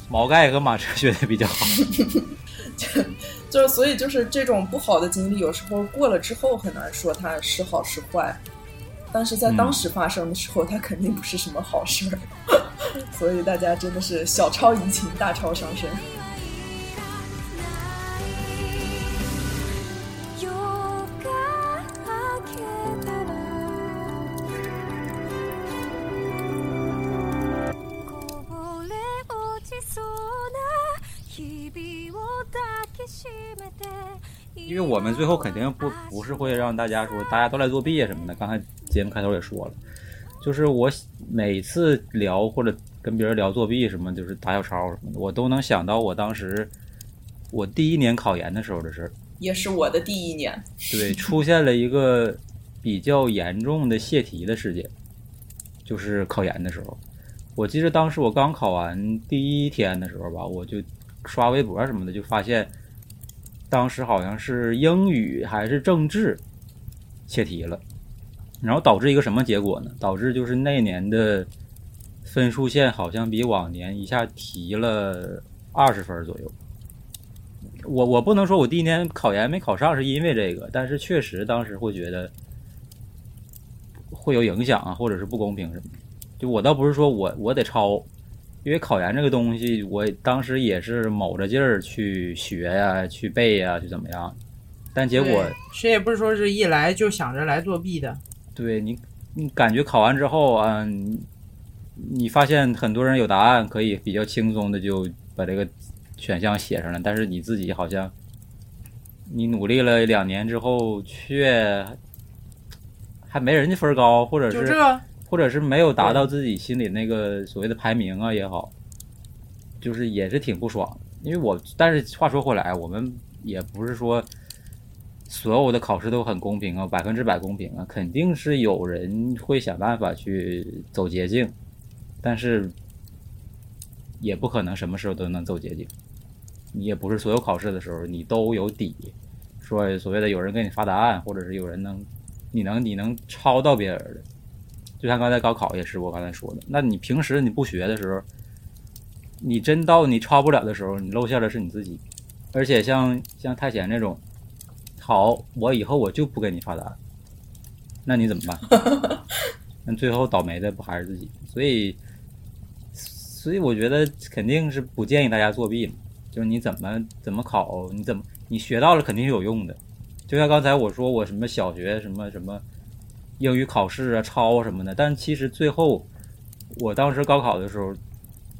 毛概和马哲学的比较好。就是所以就是这种不好的经历，有时候过了之后很难说它是好是坏，但是在当时发生的时候，它肯定不是什么好事儿。所以大家真的是小超怡情，大超伤身。因为我们最后肯定不不是会让大家说大家都来作弊啊什么的。刚才节目开头也说了，就是我每次聊或者跟别人聊作弊什么，就是打小抄什么的，我都能想到我当时我第一年考研的时候的事儿。也是我的第一年，对，出现了一个比较严重的泄题的事件，就是考研的时候。我记得当时我刚考完第一天的时候吧，我就刷微博什么的，就发现当时好像是英语还是政治泄题了，然后导致一个什么结果呢？导致就是那年的分数线好像比往年一下提了二十分左右。我我不能说我第一年考研没考上是因为这个，但是确实当时会觉得会有影响啊，或者是不公平什么的。就我倒不是说我我得抄，因为考研这个东西，我当时也是卯着劲儿去学呀、去背呀、去怎么样。但结果谁也不是说是一来就想着来作弊的。对你，你感觉考完之后啊，你你发现很多人有答案，可以比较轻松的就把这个选项写上了，但是你自己好像你努力了两年之后，却还没人家分高，或者就是这，或者是没有达到自己心里那个所谓的排名啊也好，就是也是挺不爽的。因为我，但是话说回来，我们也不是说所有的考试都很公平啊，百分之百公平啊，肯定是有人会想办法去走捷径，但是也不可能什么时候都能走捷径。你也不是所有考试的时候你都有底，说所谓的有人给你发答案，或者是有人能你能你能抄到别人的。就像刚才高考也是我刚才说的，那你平时你不学的时候，你真到你抄不了的时候，你露馅的是你自己。而且像像太贤这种，好，我以后我就不给你发答案，那你怎么办？那最后倒霉的不还是自己？所以，所以我觉得肯定是不建议大家作弊嘛。就是你怎么怎么考，你怎么你学到了肯定是有用的。就像刚才我说我什么小学什么什么英语考试啊抄什么的，但其实最后我当时高考的时候，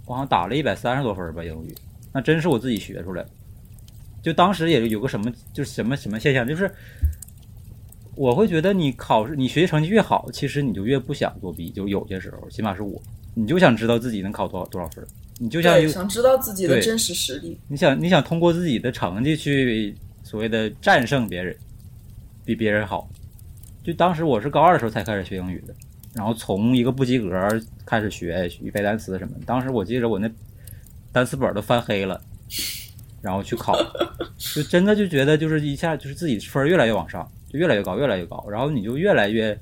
我好像打了一百三十多分吧英语，那真是我自己学出来的。就当时也有个什么，就是什么什么现象，就是我会觉得你考试你学习成绩越好，其实你就越不想作弊。就有些时候，起码是我，你就想知道自己能考多少多少分，你就像对，有想知道自己的真实实力。你想你想通过自己的成绩去所谓的战胜别人，比别人好。就当时我是高二的时候才开始学英语的，然后从一个不及格开始学语背单词什么的。当时我记得我那单词本都翻黑了，然后去考，就真的就觉得就是一下就是自己分儿越来越往上，就越来越高，越来越高，然后你就越来越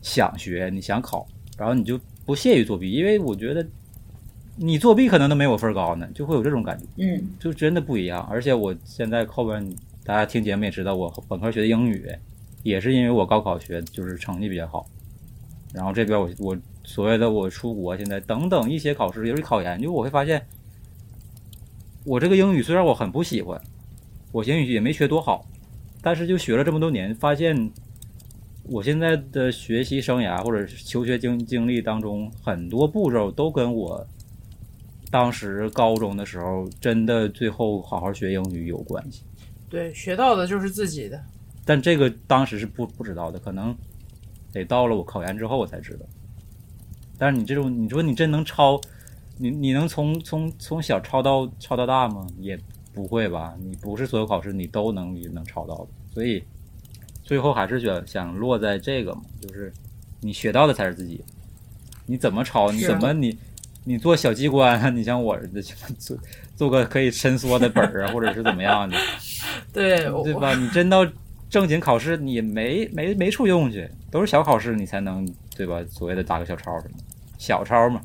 想学，你想考，然后你就不屑于作弊，因为我觉得你作弊可能都没我分儿高呢，就会有这种感觉。嗯，就真的不一样。而且我现在后边大家听节目也知道，我本科学的英语，也是因为我高考学就是成绩比较好。然后这边我我所谓的我出国现在等等一些考试，尤其考研，就我会发现，我这个英语虽然我很不喜欢，我英语也没学多好，但是就学了这么多年，发现我现在的学习生涯或者求学经经历当中，很多步骤都跟我当时高中的时候真的最后好好学英语有关系。对，学到的就是自己的。但这个当时是不不知道的，可能得到了我考研之后我才知道。但是你这种，你说你真能抄，你你能从从从小抄到抄到大吗？也不会吧。你不是所有考试你都能能抄到的，所以最后还是想想落在这个嘛，就是你学到的才是自己。你怎么抄？你怎么你你做小机关啊？你像我似的做做个可以伸缩的本儿啊，或者是怎么样的？对，对吧？你真到正经考试，你没没没处用去，都是小考试你才能对吧？所谓的打个小抄什么，小抄嘛。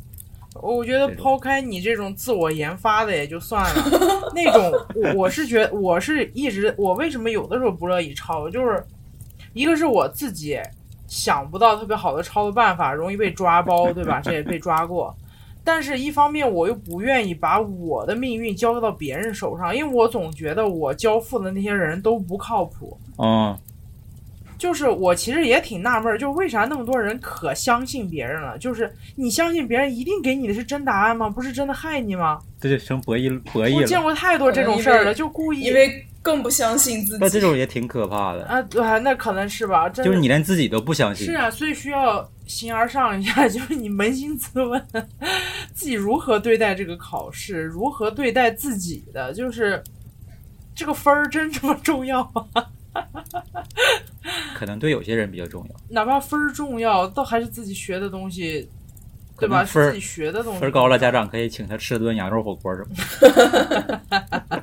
我觉得抛开你这种自我研发的也就算了，那种我我是觉我是一直我为什么有的时候不乐意抄，就是一个是我自己想不到特别好的抄的办法，容易被抓包，对吧？这也被抓过。但是，一方面我又不愿意把我的命运交到别人手上，因为我总觉得我交付的那些人都不靠谱。嗯，就是我其实也挺纳闷儿，就是为啥那么多人可相信别人了？就是你相信别人一定给你的是真答案吗？不是真的害你吗？这就成博弈博弈了。我见过太多这种事儿了，就故意因为更不相信自己那这。种也挺可怕的，啊，对，那可能是吧，真就是你连自己都不相信是。啊，所以需要形而上一下，就是你扪心自问，自己如何对待这个考试，如何对待自己的，就是这个分儿真这么重要吗？可能对有些人比较重要，哪怕分儿重要，都还是自己学的东西，对吧？分儿是自己学的东西，分儿高了，家长可以请他吃顿羊肉火锅什么的。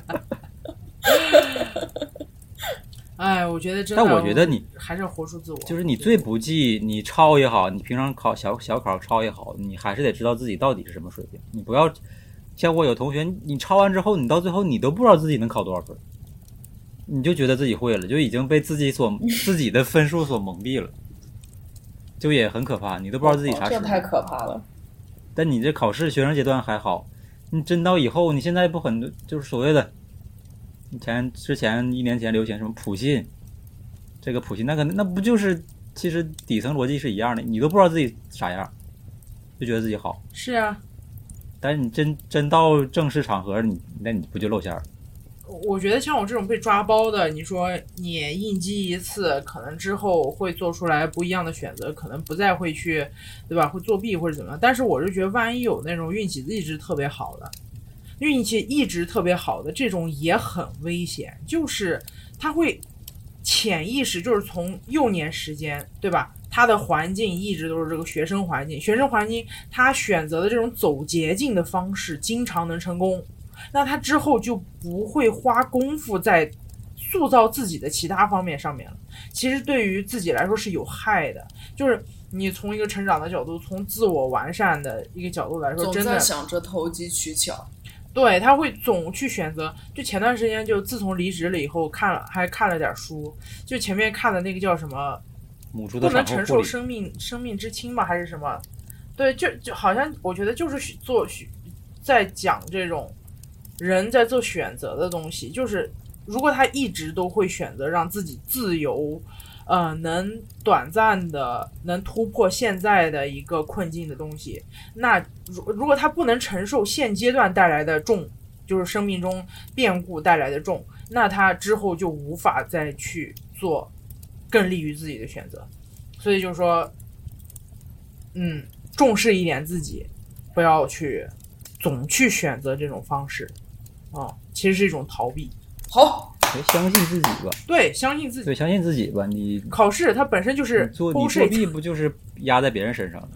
哎，我觉得真的，但我觉得你还是要活出自我，就是你最不济，你抄也好，你平常考小小考抄也好，你还是得知道自己到底是什么水平。你不要像我有同学，你抄完之后，你到最后你都不知道自己能考多少分，你就觉得自己会了，就已经被自己所 自己的分数所蒙蔽了，就也很可怕。你都不知道自己啥水平。这太可怕了。但你这考试学生阶段还好，你真到以后，你现在不很多就是所谓的，以前之前一年前流行什么普信，这个普信，那可能那不就是其实底层逻辑是一样的，你都不知道自己啥样，就觉得自己好，是啊，但是你真真到正式场合，你那你不就露馅儿？我觉得像我这种被抓包的，你说你应激一次，可能之后会做出来不一样的选择，可能不再会去，对吧？会作弊或者怎么样。但是我是觉得，万一有那种运气一直特别好的，运气一直特别好的这种也很危险，就是他会潜意识，就是从幼年时间，对吧？他的环境一直都是这个学生环境，学生环境他选择的这种走捷径的方式，经常能成功。那他之后就不会花功夫在塑造自己的其他方面上面了。其实对于自己来说是有害的，就是你从一个成长的角度，从自我完善的一个角度来说，总真的在想着投机取巧。对他会总去选择。就前段时间，就自从离职了以后，看了还看了点书，就前面看的那个叫什么母猪的不能承受生命生命之轻吧，还是什么？对，就就好像我觉得就是做许在讲这种人在做选择的东西，就是如果他一直都会选择让自己自由，呃，能短暂的能突破现在的一个困境的东西，那如如果他不能承受现阶段带来的重，就是生命中变故带来的重，那他之后就无法再去做更利于自己的选择。所以就是说，嗯，重视一点自己，不要去总去选择这种方式，啊、其实是一种逃避。好，相信自己吧，对，相信自己。对，相信自己吧，你考试它本身就是你作你作弊不就是压在别人身上的？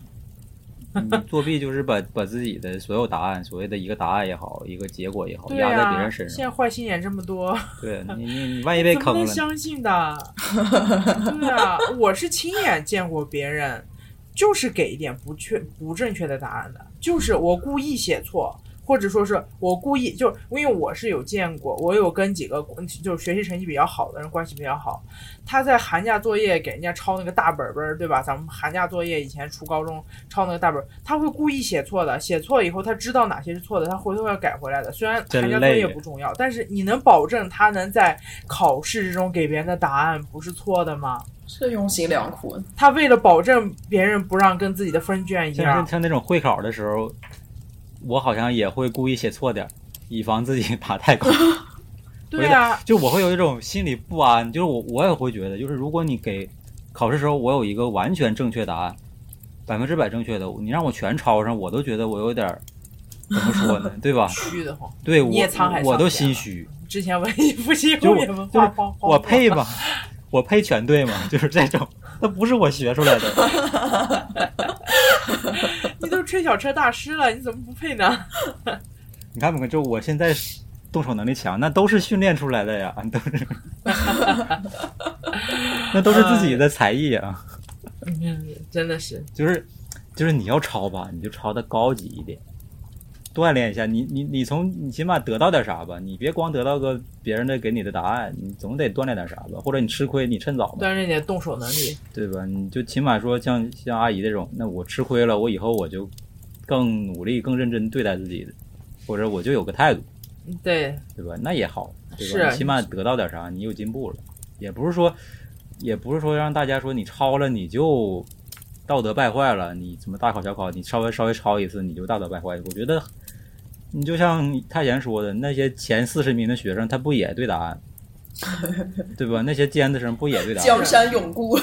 你作弊就是把把自己的所有答案，所谓的一个答案也好，一个结果也好，对压在别、人身上。现在坏心眼这么多，对你你你万一被坑了，相信的？对啊，我是亲眼见过别人就是给一点不确不正确的答案的，就是我故意写错，或者说是我故意就因为我是有见过，我有跟几个就是学习成绩比较好的人关系比较好，他在寒假作业给人家抄那个大本本儿，对吧？咱们寒假作业以前初高中抄那个大本儿，他会故意写错的，写错以后他知道哪些是错的，他回头要改回来的。虽然寒假作业不重要，但是你能保证他能在考试之中给别人的答案不是错的吗？这用心良苦。他为了保证别人不让跟自己的分卷一样是，像那种会考的时候，我好像也会故意写错点儿，以防自己答太高。对啊，就我会有一种心理不安，就是我我也会觉得，就是如果你给考试时候我有一个完全正确答案，百分之百正确的，你让我全抄上，我都觉得我有点怎么说呢，对吧？虚的慌。对我我都心虚，之前文艺复兴就是我配吧，我配全对吗，就是这种，那不是我学出来的。你都吹小车大师了，你怎么不配呢？你看不看？就我现在动手能力强，那都是训练出来的呀，都是，那都是自己的才艺啊。嗯，真的是，就是就是你要抄吧，你就抄的高级一点，锻炼一下。你你你从你起码得到点啥吧，你别光得到个别人的给你的答案，你总得锻炼点啥吧。或者你吃亏，你趁早吧，锻炼点动手能力。对吧？你就起码说像像阿姨这种，那我吃亏了，我以后我就更努力、更认真对待自己的，或者我就有个态度，对，对吧？那也好，对是起码得到点啥，你有进步了，也不是说，也不是说让大家说你抄了你就道德败坏了，你什么大考小考，你稍微稍微抄一次你就道德败坏。我觉得，你就像太贤说的，那些前四十名的学生，他不也对答案，对吧？那些尖子生不也对答案江？山永固，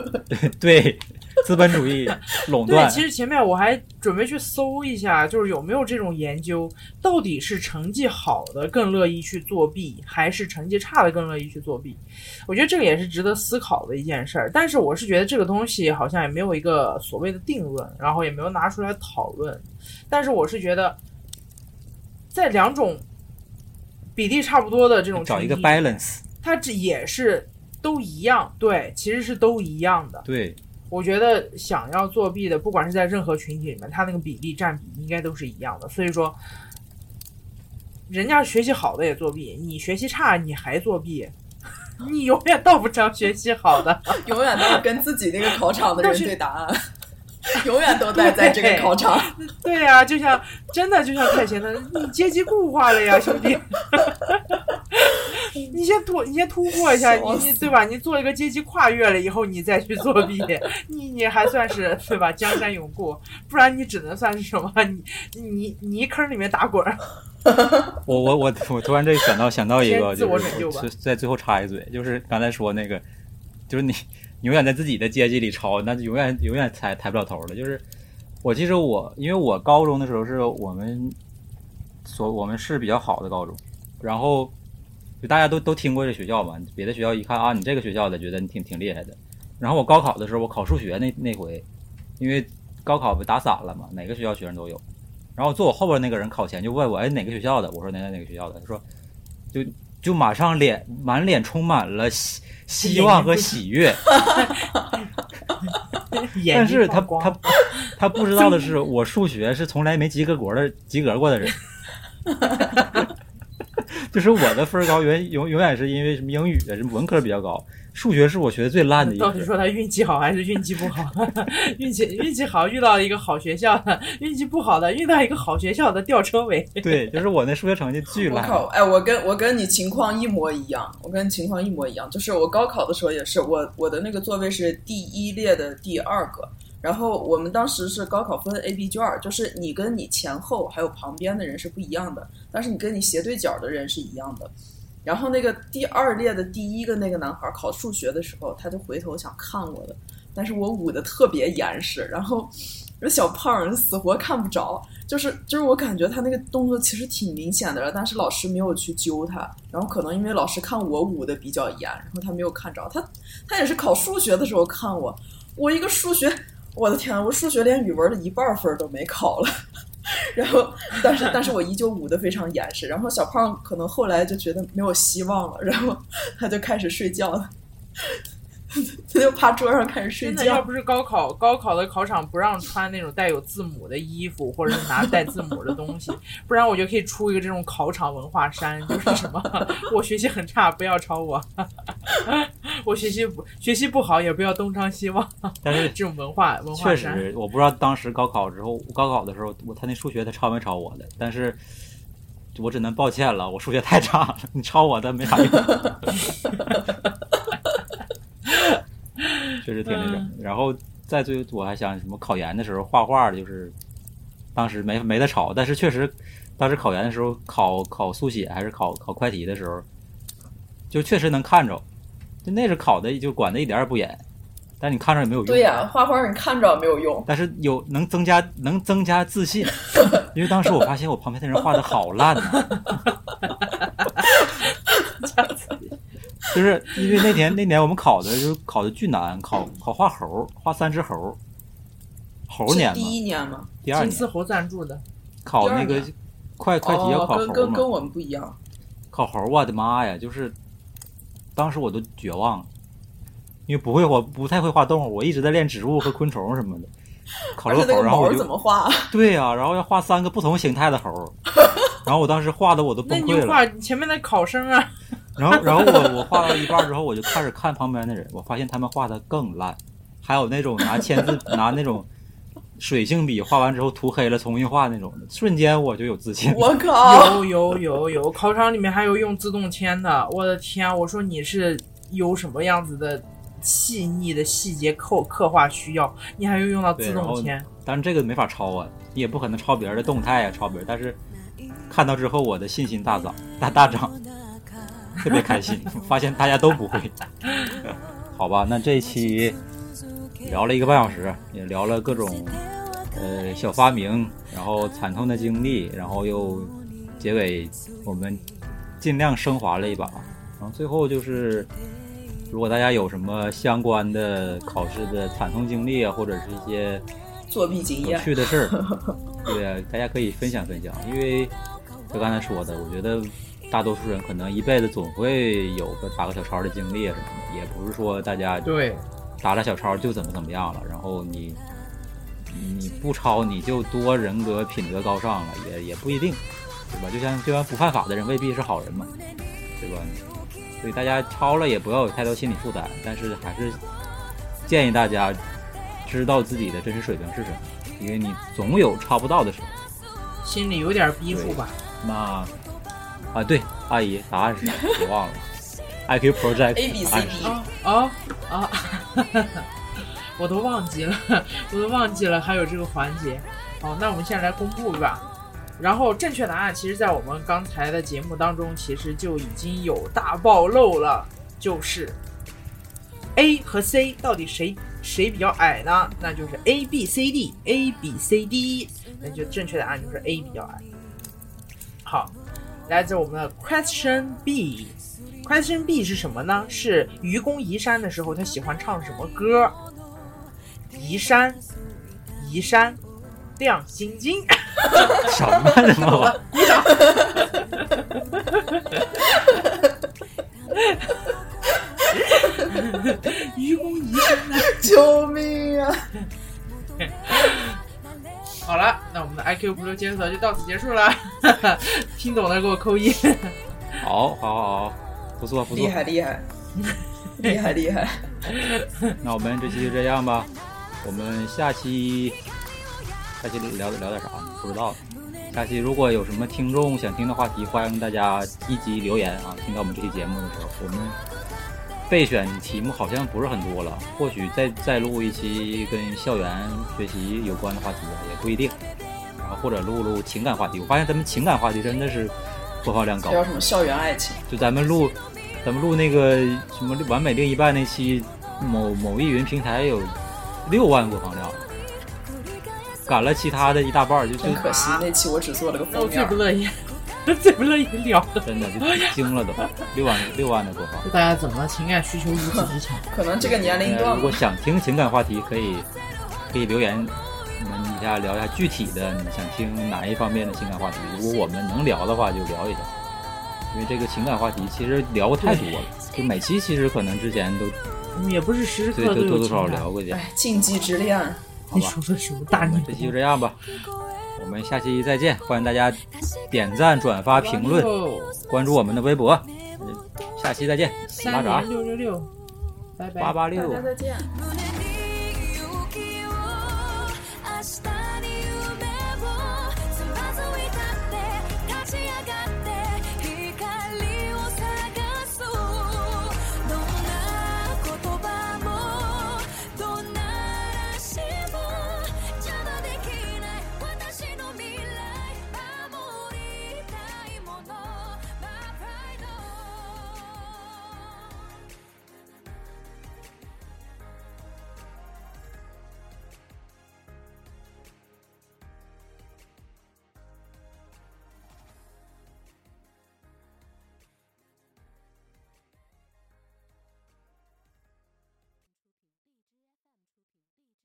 对，资本主义 垄断对，断，其实前面我还准备去搜一下，就是有没有这种研究，到底是成绩好的更乐意去作弊，还是成绩差的更乐意去作弊？我觉得这个也是值得思考的一件事儿。但是我是觉得这个东西好像也没有一个所谓的定论，然后也没有拿出来讨论。但是我是觉得，在两种比例差不多的这种找一个 balance，它这也是都一样，对，其实是都一样的。对，我觉得想要作弊的，不管是在任何群体里面，他那个比例占比应该都是一样的。所以说，人家学习好的也作弊，你学习差你还作弊，你永远到不成学习好的。永远都是跟自己那个考场的人对答案，永远都待在这个考场。对 呀、就像真的就像太闲的，你阶级固化了呀，兄弟。你先突，你先突破一下，你你对吧？你做一个阶级跨越了以后，你再去作弊，你你还算是对吧？江山永固，不然你只能算是什么？你泥泥坑里面打滚。我我我我突然这想到想到一个，就是在最后插一嘴，就是刚才说那个，就是你永远在自己的阶级里抄，那就永远永远抬抬不了头了。就是我其实我因为我高中的时候是我们所我们市比较好的高中，然后就大家都都听过这学校嘛，别的学校一看啊，你这个学校的觉得你挺挺厉害的。然后我高考的时候，我考数学那那回，因为高考不打散了嘛，哪个学校学生都有。然后坐我后边那个人考前就问我，哎，哪个学校的？我说哪哪哪个学校的？他说，就就马上脸满脸充满了希望和喜悦。但是他他他不知道的是，我数学是从来没及格过的及格过的人。就是我的分高，永永永远是因为什么英语啊，什么文科比较高。数学是我学的最烂的一到底说他运气好还是运气不好？运气运气好遇到了一个好学校的，运气不好的遇到一个好学校的吊车尾。对，就是我那数学成绩巨烂。我靠！哎，我跟我跟你情况一模一样，我跟情况一模一样。就是我高考的时候也是，我我的那个座位是第一列的第二个。然后我们当时是高考分 A、B 卷儿，就是你跟你前后还有旁边的人是不一样的，但是你跟你斜对角的人是一样的。然后那个第二列的第一个那个男孩考数学的时候，他就回头想看我的，但是我捂的特别严实，然后那小胖人死活看不着，就是 就是我感觉他那个动作其实挺明显的，但是老师没有去揪他，然后可能因为老师看我捂的比较严，然后他没有看着他，他也是考数学的时候看我，我一个数学，我的天，我数学连语文的一半分都没考了。然后，但是，但是我依旧捂得非常严实。然后小胖可能后来就觉得没有希望了，然后他就开始睡觉了。他就趴桌上开始睡觉。要不是高考，高考的考场不让穿那种带有字母的衣服，或者是拿带字母的东西，不然我就可以出一个这种考场文化衫，就是什么 我学习很差，不要抄我；我学习不学习不好，也不要东张西望。但是这种文化文化衫，确实我不知道当时高考之后，高考的时候，我他那数学他抄没抄我的，但是我只能抱歉了，我数学太差了，你抄我的没啥用。确实挺那种，然后再最我还想什么考研的时候画画的，就是当时没没得吵，但是确实当时考研的时候考考速写还是考考快题的时候，就确实能看着，就那是考的就管的一点也不严，但你看着也没有用。对呀，画画你看着没有用，但是有能增加能增加自信，因为当时我发现我旁边的人画的好烂呐。就是因为那年那年我们考的就是考的巨难，考考画猴，画三只猴，猴年第一年吗？第二年。金丝猴赞助的。考那个快快题要考猴嘛？跟跟我们不一样。考猴，我的妈呀！就是当时我都绝望了，因为不会，我不太会画动物，我一直在练植物和昆虫什么的。考了个猴，然后我就怎么画？对呀，然后要画三个不同形态的猴，然后我当时画的我都崩溃了。那你画前面的考生啊？然后，然后我我画到一半之后，我就开始看旁边的人，我发现他们画的更烂，还有那种拿签字 拿那种水性笔画完之后涂黑了重新画那种的，瞬间我就有自信。我靠！有有有有，考场里面还有用自动铅的，我的天！我说你是有什么样子的细腻的细节刻刻画需要，你还要用到自动铅？但是这个没法抄啊，你也不可能抄别人的动态啊，抄别人。但是看到之后，我的信心大涨，大大涨。特别开心，发现大家都不会。好吧，那这一期聊了一个半小时，也聊了各种呃小发明，然后惨痛的经历，然后又结尾我们尽量升华了一把。然后最后就是，如果大家有什么相关的考试的惨痛经历啊，或者是一些作弊经验、有趣的事儿，对啊，大家可以分享分享。因为就刚才说的，我觉得。大多数人可能一辈子总会有个打个小抄的经历什么的，也不是说大家对打了小抄就怎么怎么样了。然后你你不抄你就多人格品德高尚了，也也不一定，对吧？就像就像不犯法的人未必是好人嘛，对吧？所以大家抄了也不要有太多心理负担，但是还是建议大家知道自己的真实水平是什么，因为你总有抄不到的时候，心里有点逼数吧。那。啊，对，阿姨，答案是啥？我忘了。IQ Project A B C D 啊啊啊！我都忘记了，我都忘记了还有这个环节。好，那我们现在来公布吧。然后正确答案其实，在我们刚才的节目当中，其实就已经有大暴露了，就是 A 和 C 到底谁谁比较矮呢？那就是 A B C D，A B C D，那就正确答案就是 A 比较矮。好，来自我们的 Question B。Question B 是什么呢？是愚公移山的时候，他喜欢唱什么歌？移山，移山，亮晶晶。什么什么玩意儿？愚公移山呢？救命啊！好了，那我们的 IQ 不溜检索就到此结束了。听懂的给我扣一。好，好，好，好，不错，不错厉。害厉害，厉害 厉害！那我们这期就这样吧。我们下期下期聊聊点啥？不知道。下期如果有什么听众想听的话题，欢迎大家积极留言啊！听到我们这期节目的时候，我们备选题目好像不是很多了，或许再再录一期跟校园学习有关的话题啊，也不一定。然后或者录录情感话题，我发现咱们情感话题真的是播放量高。叫什么校园爱情？就咱们录，咱们录那个什么完美另一半那期，某某易云平台有六万播放量，赶了其他的一大半儿，就就真可惜，那期我只做了个封面。最不乐意，最不乐意聊的，真的就惊了都，六万六万的播放。就大家怎么情感需求如此之强？可能这个年龄呃段吧，如果想听情感话题，可以可以留言，我们一下聊一下具体的，你想听哪一方面的情感话题？如果我们能聊的话，就聊一下。因为这个情感话题其实聊过太多了，就每期其实可能之前都也不是时时刻对刻都多多少少聊过去。哎，禁忌之恋，好吧你说的什么大逆这期就这样吧，我们下期再见，欢迎大家点赞、转发、评论，关注我们的微博，下期再见，拉三闸六六六，拜拜。八八六大。家再见。胸